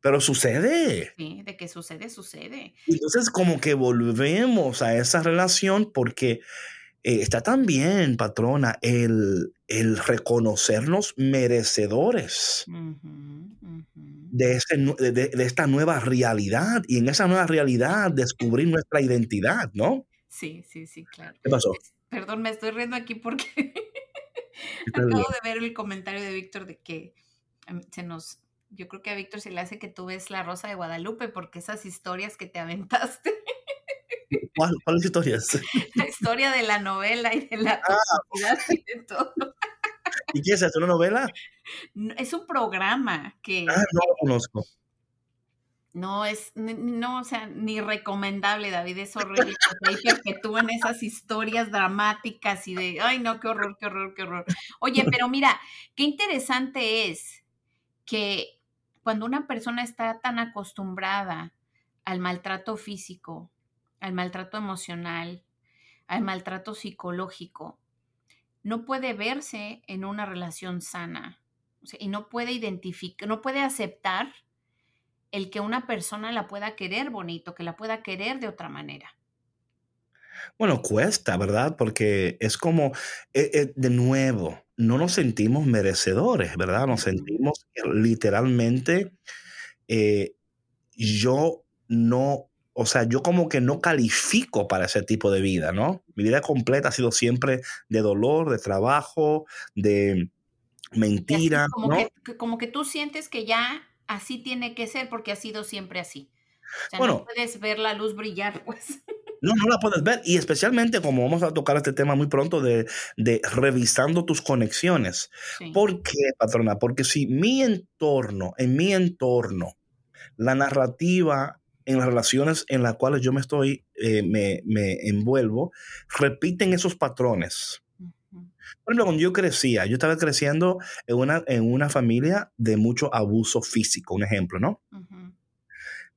Pero sucede. Sí, de que sucede, sucede. Entonces como que volvemos a esa relación porque eh, está también, patrona, el, el reconocernos merecedores De, de, de, esta nueva realidad y en esa nueva realidad descubrir nuestra identidad, ¿no? Sí, sí, sí, claro. ¿Qué pasó? Perdón, me estoy riendo aquí porque <laughs> acabo de ver el comentario de Víctor de que em, se nos, yo creo que a Víctor se le hace que tú ves la Rosa de Guadalupe porque esas historias que te aventaste. ¿Cuál, ¿Cuáles historias? <laughs> La historia de la novela y de la ah. y de todo. <laughs> ¿Y qué es eso? ¿Una novela? Es un programa que... Ah, no lo conozco. No es, no, o sea, ni recomendable, David, es horrible ahí perpetúan esas historias dramáticas y de, ay, no, qué horror, qué horror, qué horror. Oye, <laughs> pero mira, qué interesante es que cuando una persona está tan acostumbrada al maltrato físico, al maltrato emocional, al maltrato psicológico, no puede verse en una relación sana y no puede identificar, no puede aceptar el que una persona la pueda querer bonito, que la pueda querer de otra manera. Bueno, cuesta, ¿verdad? Porque es como, eh, eh, de nuevo, no nos sentimos merecedores, ¿verdad? Nos sentimos literalmente, eh, yo no, o sea, yo como que no califico para ese tipo de vida, ¿no? Mi vida completa ha sido siempre de dolor, de trabajo, de mentira. Como, que, como que tú sientes que ya así tiene que ser porque ha sido siempre así. O sea, no puedes ver la luz brillar, <laughs> pues. No, no la puedes ver. Y especialmente como vamos a tocar este tema muy pronto de, revisando tus conexiones. ¿Por qué, patrona? Porque si mi entorno, en mi entorno, la narrativa en las relaciones en las cuales yo me estoy, eh, me, me envuelvo, repiten esos patrones por ejemplo, cuando yo crecía, yo estaba creciendo en una, en una familia de mucho abuso físico, un ejemplo, ¿no?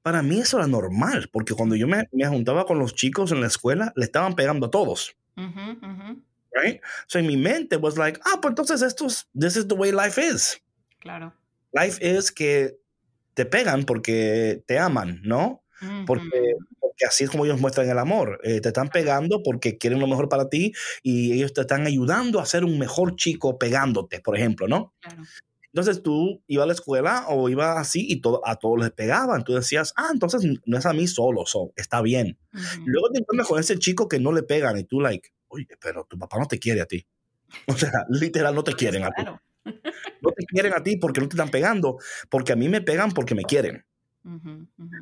Para mí eso era normal, porque cuando yo me, me, juntaba con los chicos en la escuela, le estaban pegando a todos. right? So en mi mente was like, ah, pues entonces esto es, this is the way life is. Claro. Life is que te pegan porque te aman, ¿no? Porque que así es como ellos muestran el amor. Eh, te están pegando porque quieren lo mejor para ti y ellos te están ayudando a ser un mejor chico pegándote, por ejemplo, ¿no? Entonces tú ibas a la escuela o ibas así y todo, a todos les pegaban. Tú decías, ah, entonces no es a mí solo, está bien. Luego te encuentras con ese chico que no le pegan y tú, like, oye, pero tu papá no te quiere a ti. <laughs> O sea, literal, no te quieren a ti. No te quieren a ti porque no te están pegando, porque a mí me pegan porque me quieren.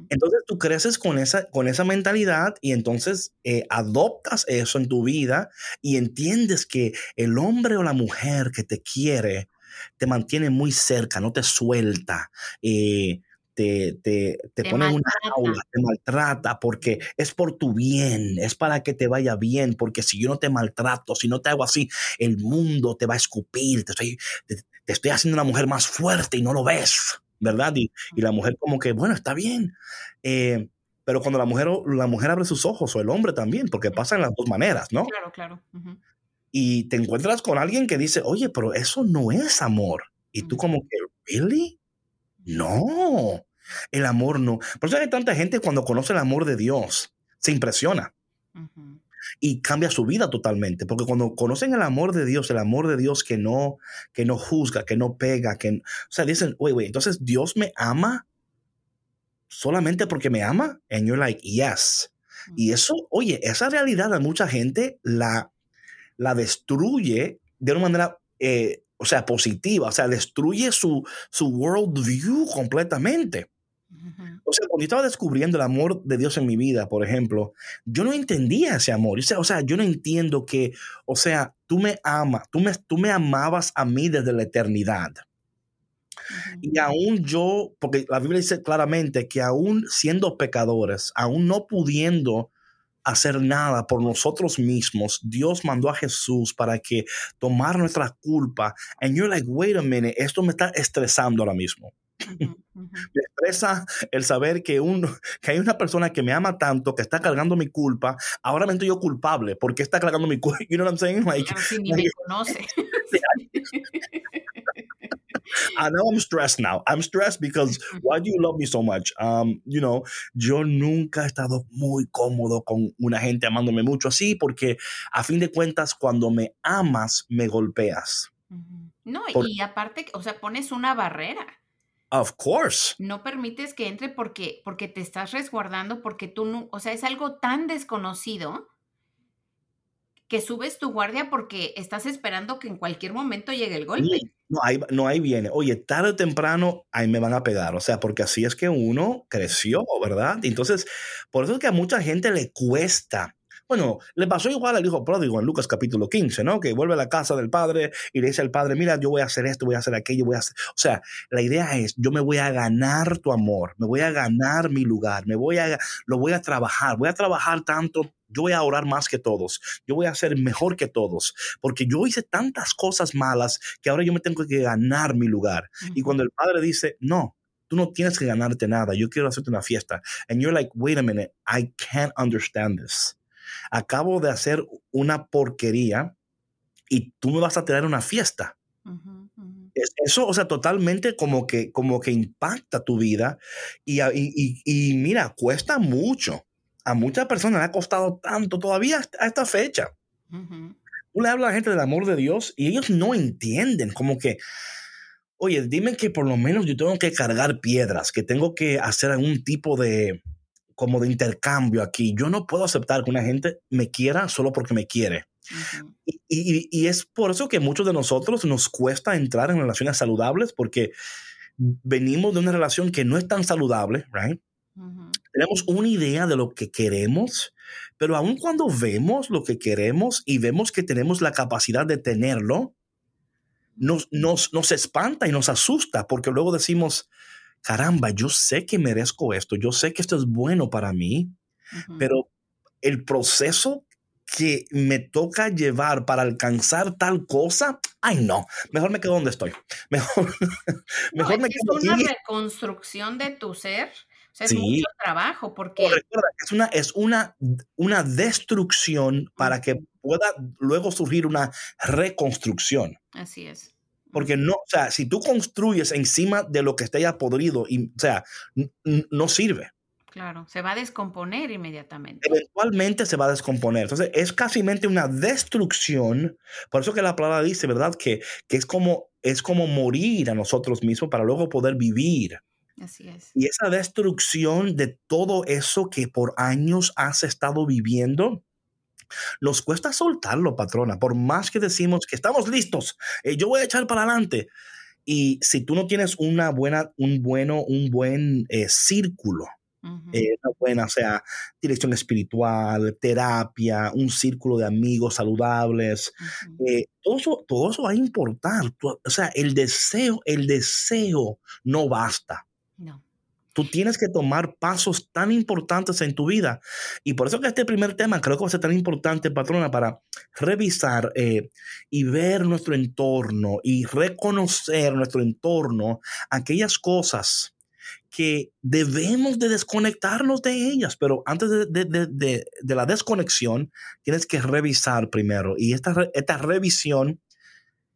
Entonces tú creces con esa, con esa mentalidad y entonces eh, adoptas eso en tu vida y entiendes que el hombre o la mujer que te quiere te mantiene muy cerca, no te suelta. Eh, te, te, te, pone en una aula, te maltrata porque es por tu bien, es para que te vaya bien, porque si yo no te maltrato, si no te hago así, el mundo te va a escupir, te estoy, te estoy haciendo una mujer más fuerte y no lo ves. ¿verdad? Y, la mujer como que, bueno, está bien. Eh, pero cuando la mujer, la mujer abre sus ojos, o el hombre también, porque pasa en las dos maneras, ¿no? Claro, claro. Y te encuentras con alguien que dice, oye, pero eso no es amor. Y tú como que, ¿really? No, el amor no. Por eso hay tanta gente cuando conoce el amor de Dios, se impresiona. Y cambia su vida totalmente, porque cuando conocen el amor de Dios, el amor de Dios que no, que no juzga, que no pega, que, o sea, dicen, wait, wait, entonces Dios me ama solamente porque me ama, and you're like, yes. Y eso, oye, esa realidad a mucha gente la, la destruye de una manera, eh, o sea, positiva, o sea, destruye su, su worldview completamente. O sea, cuando yo estaba descubriendo el amor de Dios en mi vida, por ejemplo, yo no entendía ese amor. O sea, o sea yo no entiendo que, o sea, tú me amas, tú me, tú me amabas a mí desde la eternidad. Y aún yo, porque la Biblia dice claramente que aún siendo pecadores, aún no pudiendo hacer nada por nosotros mismos, Dios mandó a Jesús para que tomara nuestra culpa. And you're like, wait a minute, esto me está estresando ahora mismo. <laughs> me estresa el saber que, un, que hay una persona que me ama tanto, que está cargando mi culpa. Ahora me estoy yo culpable porque está cargando mi culpa. <laughs> You know what I'm saying? Like, ni me <laughs> conoce. I know I'm stressed now. I'm stressed because why do you love me so much? Um, you know, yo nunca he estado muy cómodo con una gente amándome mucho así porque a fin de cuentas cuando me amas me golpeas. No, y aparte, o sea, pones una barrera. Of course. No permites que entre porque, porque te estás resguardando, porque tú no, o sea, es algo tan desconocido que subes tu guardia porque estás esperando que en cualquier momento llegue el golpe. No, ahí, no, ahí viene. Oye, tarde o temprano, ahí me van a pegar. O sea, porque así es que uno creció, ¿verdad? Entonces, por eso es que a mucha gente le cuesta bueno, le pasó igual al hijo pródigo en Lucas capítulo 15, ¿no? Que vuelve a la casa del padre y le dice al padre, mira, yo voy a hacer esto, voy a hacer aquello, voy a hacer... O sea, la idea es, yo me voy a ganar tu amor, me voy a ganar mi lugar, me voy a, lo voy a trabajar, voy a trabajar tanto yo voy a orar más que todos, yo voy a ser mejor que todos, porque yo hice tantas cosas malas que ahora yo me tengo que ganar mi lugar. Y cuando el padre dice, no, tú no tienes que ganarte nada, yo quiero hacerte una fiesta. And you're like, wait a minute, I can't understand this acabo de hacer una porquería y tú me vas a tener una fiesta. Eso, o sea, totalmente como que, como que impacta tu vida y, y, mira, cuesta mucho. A muchas personas le ha costado tanto todavía a esta fecha. Tú le hablas a la gente del amor de Dios y ellos no entienden, como que, oye, dime que por lo menos yo tengo que cargar piedras, que tengo que hacer algún tipo de, como de intercambio aquí. Yo no puedo aceptar que una gente me quiera solo porque me quiere. y, es por eso que muchos de nosotros nos cuesta entrar en relaciones saludables porque venimos de una relación que no es tan saludable, right? Tenemos una idea de lo que queremos, pero aun cuando vemos lo que queremos y vemos que tenemos la capacidad de tenerlo, nos, nos, nos espanta y nos asusta porque luego decimos, caramba, yo sé que merezco esto, yo sé que esto es bueno para mí, pero el proceso que me toca llevar para alcanzar tal cosa, ay no, mejor me quedo donde estoy. <laughs> Mejor, mejor me quedo Es una reconstrucción de tu ser. O sea, es mucho trabajo porque... es una, es una, una destrucción para que pueda luego surgir una reconstrucción. Así es. Porque no, o sea, si tú construyes encima de lo que está ya podrido, y, o sea, no sirve. Claro, se va a descomponer inmediatamente. Eventualmente se va a descomponer. Entonces, es casi una destrucción. Por eso que la palabra dice, ¿verdad? Que, que es, como, es como morir a nosotros mismos para luego poder vivir. Así es. Y esa destrucción de todo eso que por años has estado viviendo, nos cuesta soltarlo, patrona, por más que decimos que estamos listos, eh, yo voy a echar para adelante. Y si tú no tienes una buena, un bueno, un buen eh, círculo, eh, una buena, o sea, dirección espiritual, terapia, un círculo de amigos saludables, todo, eso, todo eso va a importar. o sea, el deseo, el deseo no basta. No. Tú tienes que tomar pasos tan importantes en tu vida. Y por eso que este primer tema creo que va a ser tan importante, patrona, para revisar eh, y ver nuestro entorno y reconocer nuestro entorno, aquellas cosas que debemos de desconectarnos de ellas, pero antes de, la desconexión tienes que revisar primero. Y esta, esta revisión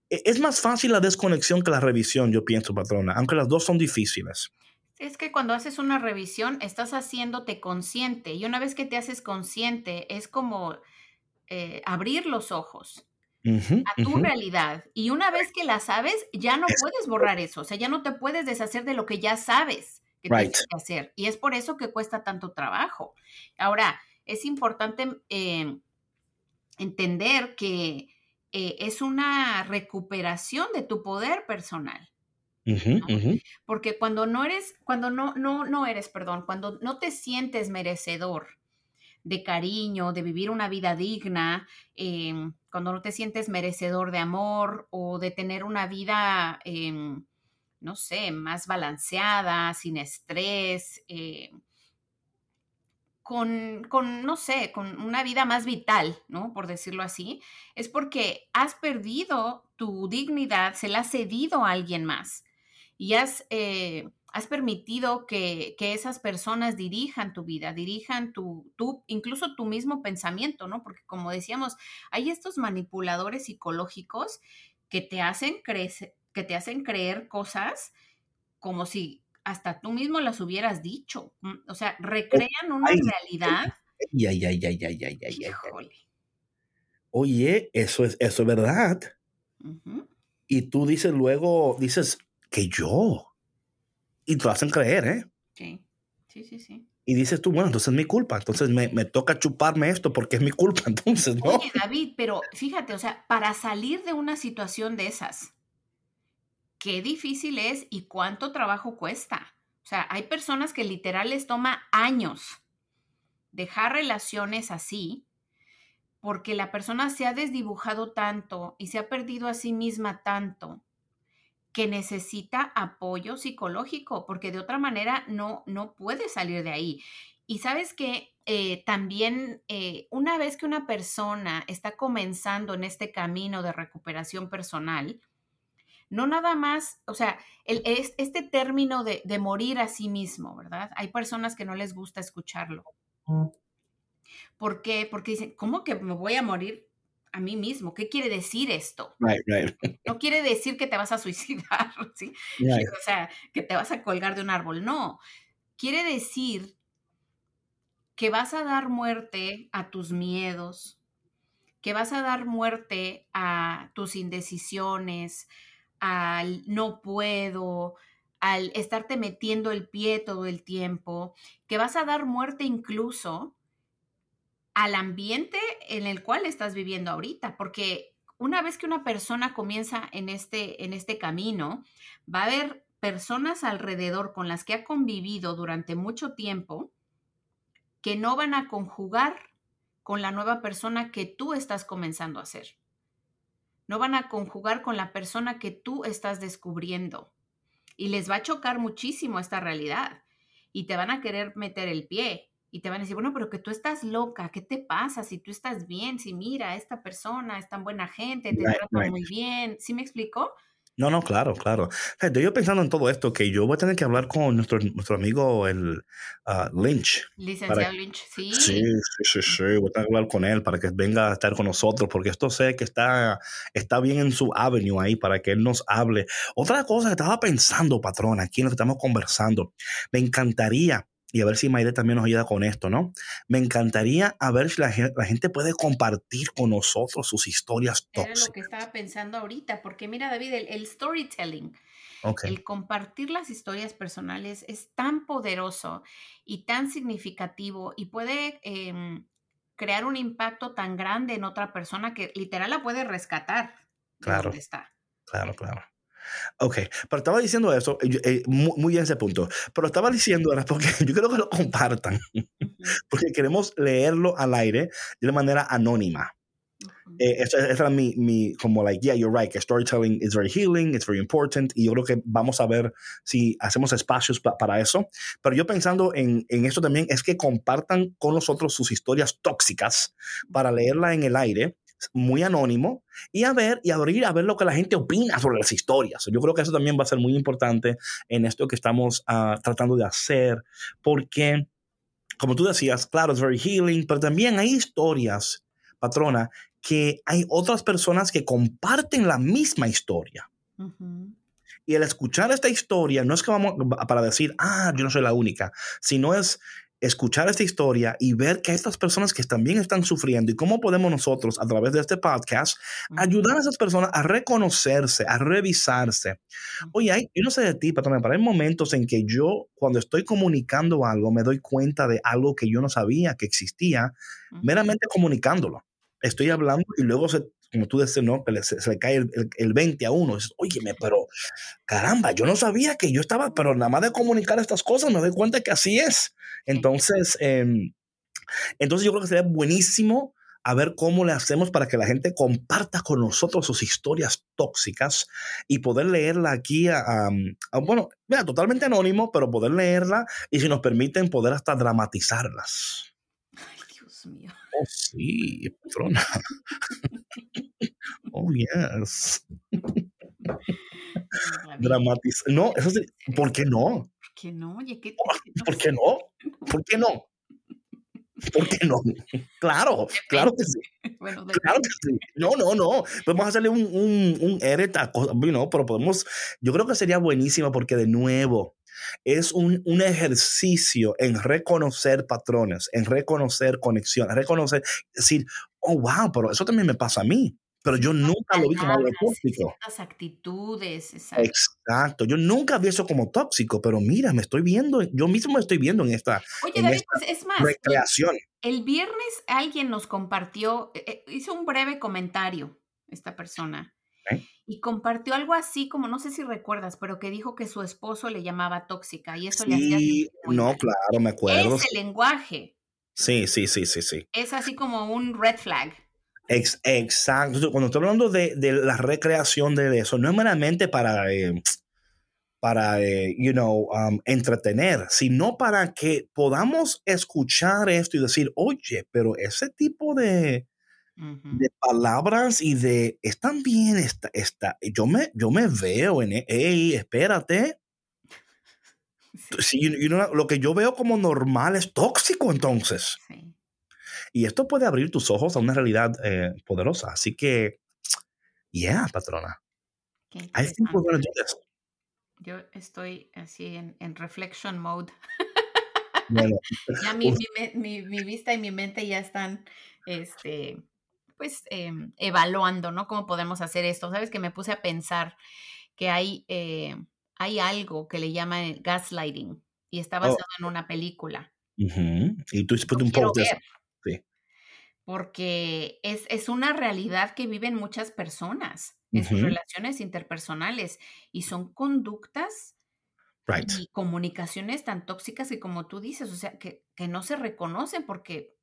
e, es más fácil la desconexión que la revisión, yo pienso, patrona, aunque las dos son difíciles. Es que cuando haces una revisión estás haciéndote consciente y una vez que te haces consciente es como eh, abrir los ojos a tu realidad y una vez que la sabes ya no puedes borrar eso, o sea, ya no te puedes deshacer de lo que ya sabes que tienes que hacer y es por eso que cuesta tanto trabajo. Ahora, es importante eh, entender que eh, es una recuperación de tu poder personal. Porque cuando no eres, cuando no, no, no eres, perdón, cuando no te sientes merecedor de cariño, de vivir una vida digna, em, cuando no te sientes merecedor de amor o de tener una vida, em, no sé, más balanceada, sin estrés, eh, con, con, no sé, con una vida más vital, ¿no? Por decirlo así, es porque has perdido tu dignidad, se la has cedido a alguien más y has, eh, has permitido que, que, esas personas dirijan tu vida, dirijan tu, tu, incluso tu mismo pensamiento, ¿no? Porque como decíamos, hay estos manipuladores psicológicos que te hacen creer, que te hacen creer cosas como si hasta tú mismo las hubieras dicho. O sea, recrean una realidad. Ay, ay, ay, ay, ay, ay, ay, Oye, eso es, eso es verdad. Y tú dices luego, dices que yo. Y te lo hacen creer, ¿eh? Sí, sí, sí, sí. Y dices tú, bueno, entonces es mi culpa, entonces me, me, toca chuparme esto porque es mi culpa, <laughs> entonces, ¿no? Oye, David, pero fíjate, o sea, para salir de una situación de esas, qué difícil es y cuánto trabajo cuesta. O sea, hay personas que literal les toma años dejar relaciones así porque la persona se ha desdibujado tanto y se ha perdido a sí misma tanto que necesita apoyo psicológico, porque de otra manera no, no puede salir de ahí. Y sabes que eh, también eh, una vez que una persona está comenzando en este camino de recuperación personal, no nada más, o sea, el, este término de, morir a sí mismo, ¿verdad? Hay personas que no les gusta escucharlo. ¿Por qué? Porque dicen, ¿cómo que me voy a morir a mí mismo? ¿Qué quiere decir esto? No quiere decir que te vas a suicidar, <laughs> ¿sí? O sea, que te vas a colgar de un árbol. No, quiere decir que vas a dar muerte a tus miedos, que vas a dar muerte a tus indecisiones, al no puedo, al estarte metiendo el pie todo el tiempo, que vas a dar muerte incluso al ambiente en el cual estás viviendo ahorita, porque una vez que una persona comienza en este, en este camino, va a haber personas alrededor con las que ha convivido durante mucho tiempo que no van a conjugar con la nueva persona que tú estás comenzando a ser no van a conjugar con la persona que tú estás descubriendo. Y les va a chocar muchísimo esta realidad. Y te van a querer meter el pie. Y te van a decir, bueno, pero que tú estás loca, ¿qué te pasa? Si tú estás bien, si mira, esta persona es tan buena gente, te trata muy bien. ¿Sí me explicó? No, no, claro, claro. Estoy yo pensando en todo esto, que yo voy a tener que hablar con nuestro, nuestro amigo el ah, Lynch. Licenciado Lynch, sí. Sí, sí, sí, Voy a tener que hablar con él para que venga a estar con nosotros, porque esto sé que está, está bien en su avenue ahí para que él nos hable. Otra cosa que estaba pensando, patrón, aquí en lo que estamos conversando, me encantaría y a ver si Mayre también nos ayuda con esto, ¿no? Me encantaría a ver si la, gente puede compartir con nosotros sus historias tóxicas. Era lo que estaba pensando ahorita, porque mira, David, el, storytelling, el compartir las historias personales es tan poderoso y tan significativo y puede em, crear un impacto tan grande en otra persona que literal la puede rescatar. claro. está. Claro, claro. Ok, pero estaba diciendo eso, eh, muy, muy, bien ese punto, pero estaba diciendo era porque <laughs> yo quiero que lo compartan, porque queremos leerlo al aire de manera anónima. Eh, esa, era mi, mi, como like, yeah, you're right, que storytelling is very healing, it's very important, y yo creo que vamos a ver si hacemos espacios para eso. Pero yo pensando en, en eso también es que compartan con nosotros sus historias tóxicas para leerla en el aire muy anónimo y a ver y abrir a ver lo que la gente opina sobre las historias. Yo creo que eso también va a ser muy importante en esto que estamos uh, tratando de hacer, porque, como tú decías, claro, es very healing, pero también hay historias, patrona, que hay otras personas que comparten la misma historia. Y el escuchar esta historia no es que vamos para decir, ah, yo no soy la única, sino es escuchar esta historia y ver que hay estas personas que también están sufriendo y cómo podemos nosotros a través de este podcast ayudar a esas personas a reconocerse, a revisarse. Oye, hay, yo no sé de ti, pero también hay momentos en que yo cuando estoy comunicando algo me doy cuenta de algo que yo no sabía que existía, meramente comunicándolo. Estoy hablando y luego se, como tú dices, ¿no? Que se, le cae el, el, 20 a uno. Oye, pero caramba, yo no sabía que yo estaba, pero nada más de comunicar estas cosas me doy cuenta que así es. Entonces, em, entonces yo creo que sería buenísimo a ver cómo le hacemos para que la gente comparta con nosotros sus historias tóxicas y poder leerla aquí, a, bueno, mira, totalmente anónimo, pero poder leerla y si nos permiten poder hasta dramatizarlas. Ay, Dios mío. Oh, sí, patrona. <laughs> oh, yes. Dramatiz no, eso sí, ¿por qué no? ¿Por qué no? Oye, ¿qué ¿Por qué no? ¿Por qué no? ¿Por qué no? Claro, claro que sí. <laughs> Bueno, claro que sí. No, no, no. Podemos hacerle un, un, un edit a no, pero podemos, yo creo que sería buenísimo porque de nuevo, es un, un, ejercicio en reconocer patrones, en reconocer conexiones, reconocer, decir, oh, wow, pero eso también me pasa a mí. Pero yo nunca lo vi como algo tóxico. actitudes, exacto. exacto. Yo nunca vi eso como tóxico, pero mira, me estoy viendo, yo mismo me estoy viendo en esta, Oye, David, pues es más, recreación. El, viernes alguien nos compartió, eh, eh, hizo un breve comentario, esta persona, y compartió algo así como, no sé si recuerdas, pero que dijo que su esposo le llamaba tóxica y eso le hacía... No, claro, me acuerdo. Ese lenguaje. Sí, sí, sí, sí, sí. Es así como un red flag. exacto. Cuando estoy hablando de, la recreación de eso, no es meramente para, eh, para eh, you know, um, entretener, sino para que podamos escuchar esto y decir, oye, pero ese tipo de, de palabras y de están bien, está, está, yo me, yo me veo en, hey, espérate. <laughs> Sí. lo que yo veo como normal es tóxico entonces. Y esto puede abrir tus ojos a una realidad eh, poderosa. Así que, yeah, patrona. I think we're Yo estoy así en, en reflection mode. Bueno, <laughs> ya <laughs> mi, mi, mi, vista y mi mente ya están este, pues em, evaluando, ¿no? ¿Cómo podemos hacer esto? Sabes que me puse a pensar que hay, eh, hay algo que le llaman gaslighting y está oh. basado en una película. Y tú hiciste un poco Sí. Porque es, es, una realidad que viven muchas personas en sus relaciones interpersonales y son conductas y comunicaciones tan tóxicas que como tú dices, o sea, que, que no se reconocen porque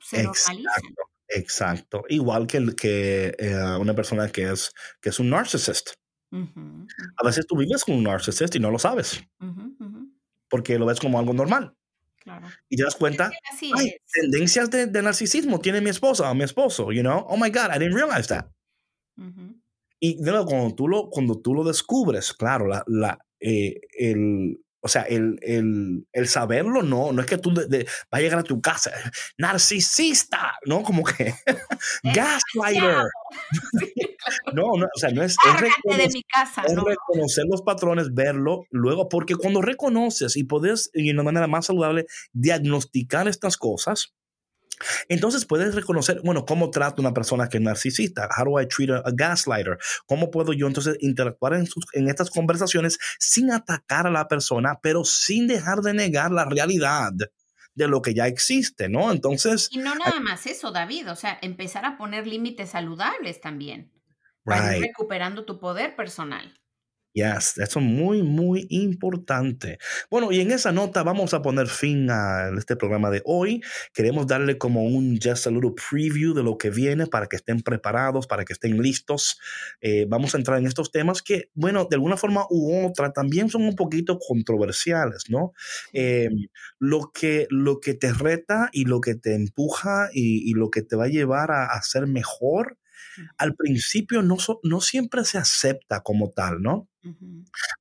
se normalizan. Exacto. Igual que, que eh, una persona que es, que es un narcisista. A veces tú vives con un narcisista y no lo sabes. Porque lo ves como algo normal. Claro. Y te das cuenta, hay tendencias de, de, narcisismo tiene mi esposa o mi esposo, you know? Oh my God, I didn't realize that. Y de nuevo, cuando tú lo, cuando tú lo descubres, claro, la, la, eh, el, o sea, el, el, el, saberlo, no, no es que tú de, a llegar a tu casa, <laughs> narcisista, ¿no? Como que <laughs> gaslighter. <laughs> no, no, o sea, no es, es, reconocer, de mi casa, es reconocer los patrones, verlo, luego, porque cuando reconoces y puedes, de una manera más saludable, diagnosticar estas cosas, entonces puedes reconocer, bueno, cómo trato una persona que es narcisista. How do I treat a, gaslighter? ¿Cómo puedo yo entonces interactuar en, en, estas conversaciones sin atacar a la persona, pero sin dejar de negar la realidad de lo que ya existe, ¿no? Entonces... Y no nada más eso, David, o sea, empezar a poner límites saludables también. Para ir recuperando tu poder personal. Yes, eso es muy, muy importante. Bueno, y en esa nota vamos a poner fin a este programa de hoy. Queremos darle como un just a little preview de lo que viene para que estén preparados, para que estén listos. Eh, vamos a entrar en estos temas que, bueno, de alguna forma u otra también son un poquito controversiales, ¿no? Eh, lo, que, lo que te reta y lo que te empuja y, y lo que te va a llevar a, a ser mejor al principio no, no siempre se acepta como tal, ¿no?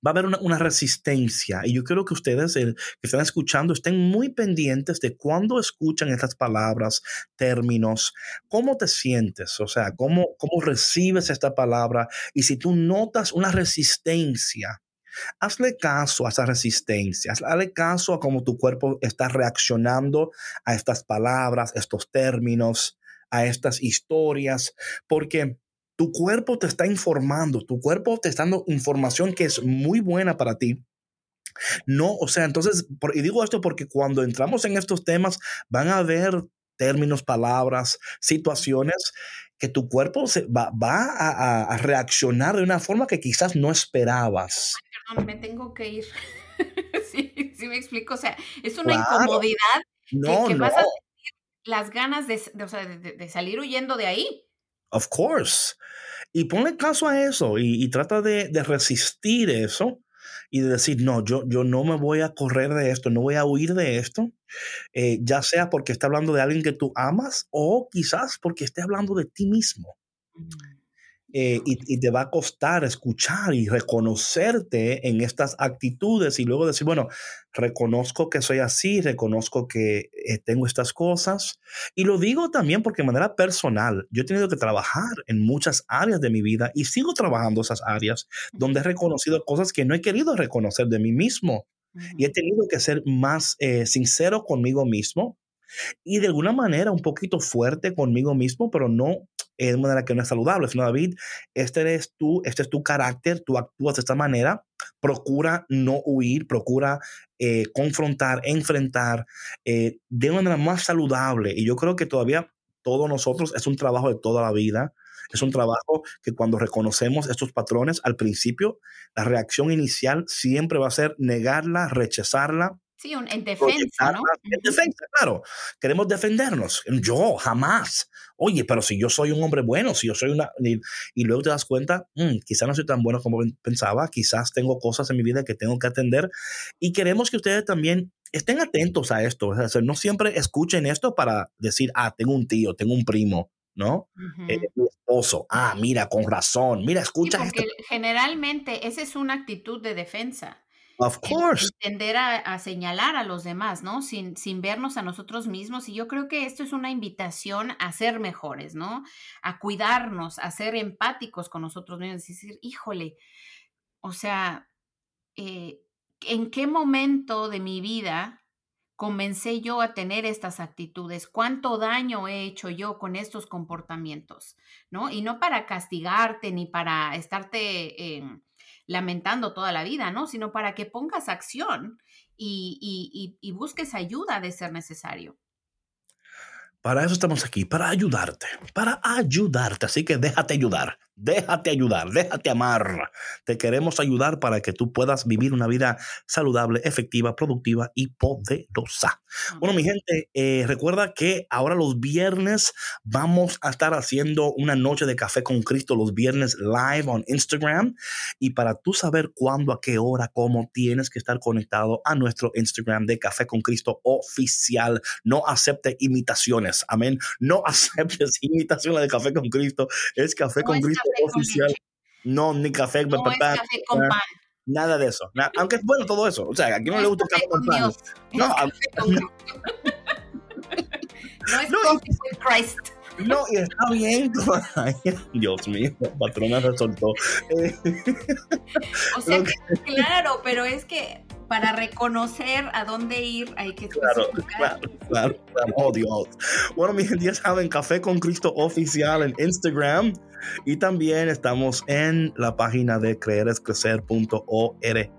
Va a haber una, resistencia y yo quiero que ustedes que están escuchando estén muy pendientes de cuando escuchan estas palabras, términos, cómo te sientes, o sea, cómo, cómo recibes esta palabra y si tú notas una resistencia, hazle caso a esa resistencia, hazle caso a cómo tu cuerpo está reaccionando a estas palabras, estos términos, a estas historias, porque tu cuerpo te está informando, tu cuerpo te está dando información que es muy buena para ti. No, o sea, entonces, y digo esto porque cuando entramos en estos temas van a haber términos, palabras, situaciones que tu cuerpo se va, a, reaccionar de una forma que quizás no esperabas. perdón, me tengo que ir. <laughs> sí, sí me explico. O sea, es una incomodidad no, que, vas a las ganas de, de salir huyendo de ahí. Of course. Y ponle caso a eso y, trata de, resistir eso y de decir, no, yo, yo no me voy a correr de esto, no voy a huir de esto, eh, ya sea porque esté hablando de alguien que tú amas o quizás porque esté hablando de ti mismo. Eh, y, te va a costar escuchar y reconocerte en estas actitudes y luego decir, bueno, reconozco que soy así, reconozco que eh, tengo estas cosas. Y lo digo también porque de manera personal, yo he tenido que trabajar en muchas áreas de mi vida y sigo trabajando esas áreas donde he reconocido cosas que no he querido reconocer de mí mismo. Y he tenido que ser más eh, sincero conmigo mismo y de alguna manera un poquito fuerte conmigo mismo, pero no de manera que no es saludable, sino David, este eres tú, este es tu carácter, tú actúas de esta manera, procura no huir, procura eh, confrontar, enfrentar eh, de una manera más saludable. Y yo creo que todavía todos nosotros es un trabajo de toda la vida. Es un trabajo que cuando reconocemos estos patrones al principio, la reacción inicial siempre va a ser negarla, rechazarla, Sí, en defensa, ¿no? En defensa, claro. Queremos defendernos. Yo, jamás. Oye, pero si yo soy un hombre bueno, si yo soy una... Y, luego te das cuenta, mm, quizás no soy tan bueno como pensaba, quizás tengo cosas en mi vida que tengo que atender. Y queremos que ustedes también estén atentos a esto. O sea, no siempre escuchen esto para decir, ah, tengo un tío, tengo un primo. ¿no? Eh, mi esposo, ah, mira, con razón, mira, escucha porque Generalmente esa es una actitud de defensa. Of course. Tender a, señalar a los demás, ¿no? Sin, sin vernos a nosotros mismos. Y yo creo que esto es una invitación a ser mejores, ¿no? A cuidarnos, a ser empáticos con nosotros mismos. Es decir, híjole, o sea, eh, ¿en qué momento de mi vida comencé yo a tener estas actitudes? ¿Cuánto daño he hecho yo con estos comportamientos? ¿No? Y no para castigarte ni para estarte lamentando toda la vida, ¿no? Sino para que pongas acción y, y busques ayuda de ser necesario. Para eso estamos aquí, para ayudarte, para ayudarte. Así que déjate ayudar. Déjate ayudar, déjate amar. Te queremos ayudar para que tú puedas vivir una vida saludable, efectiva, productiva y poderosa. Bueno, mi gente, eh, recuerda que ahora los viernes vamos a estar haciendo una noche de café con Cristo los viernes live on Instagram. Y para tú saber cuándo, a qué hora, cómo, tienes que estar conectado a nuestro Instagram de Café con Cristo oficial. No acepte imitaciones. Amén. No <laughs> aceptes imitaciones de Café con Cristo. Es Café con Cristo oficial. No, ni café, no es café con pan. Nada de eso. aunque es bueno todo eso. O sea, aquí no, le gusta el café con pan. No, no, es no, con Christ. No, y está bien. Dios mío, patrona resoltó. o sea, claro, pero es que para reconocer a dónde ir hay que claro, claro, claro, claro, Oh, Dios. Bueno, mi gente, ya saben, Café con Cristo Oficial en Instagram. Y también estamos en la página de creerescrecer.org.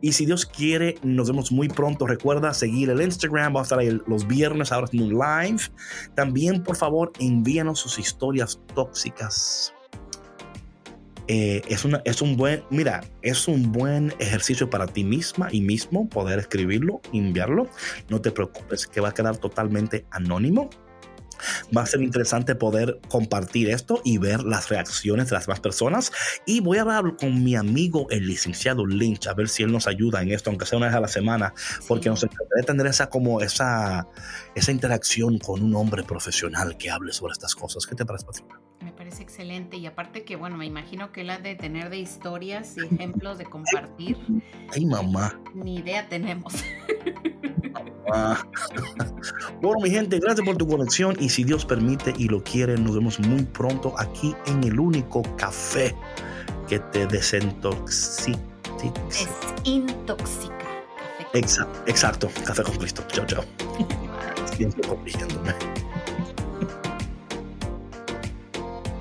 Y si Dios quiere, nos vemos muy pronto. Recuerda seguir el Instagram. Va a estar ahí los viernes ahora en un live. También, por favor, envíanos sus historias tóxicas. Eh, es, una, es un buen, mira, es un buen ejercicio para ti misma y mismo poder escribirlo, enviarlo. No te preocupes, que va a quedar totalmente anónimo. Va a ser interesante poder compartir esto y ver las reacciones de las demás personas. Y voy a hablar con mi amigo, el licenciado Lynch, a ver si él nos ayuda en esto, aunque sea una vez a la semana, porque nos encantaría tener esa, como esa, esa interacción con un hombre profesional que hable sobre estas cosas. ¿Qué te parece, Patricia? Parece excelente y aparte que, bueno, me imagino que él ha de tener de historias y ejemplos de compartir. Ay, mamá. Ni idea tenemos. <laughs> bueno, mi gente, gracias por tu conexión y si Dios permite y lo quiere, nos vemos muy pronto aquí en el único café que te desintoxica. Desintoxica. Exacto, exacto, café con Cristo. Chao, chao. Siempre corrigiéndome.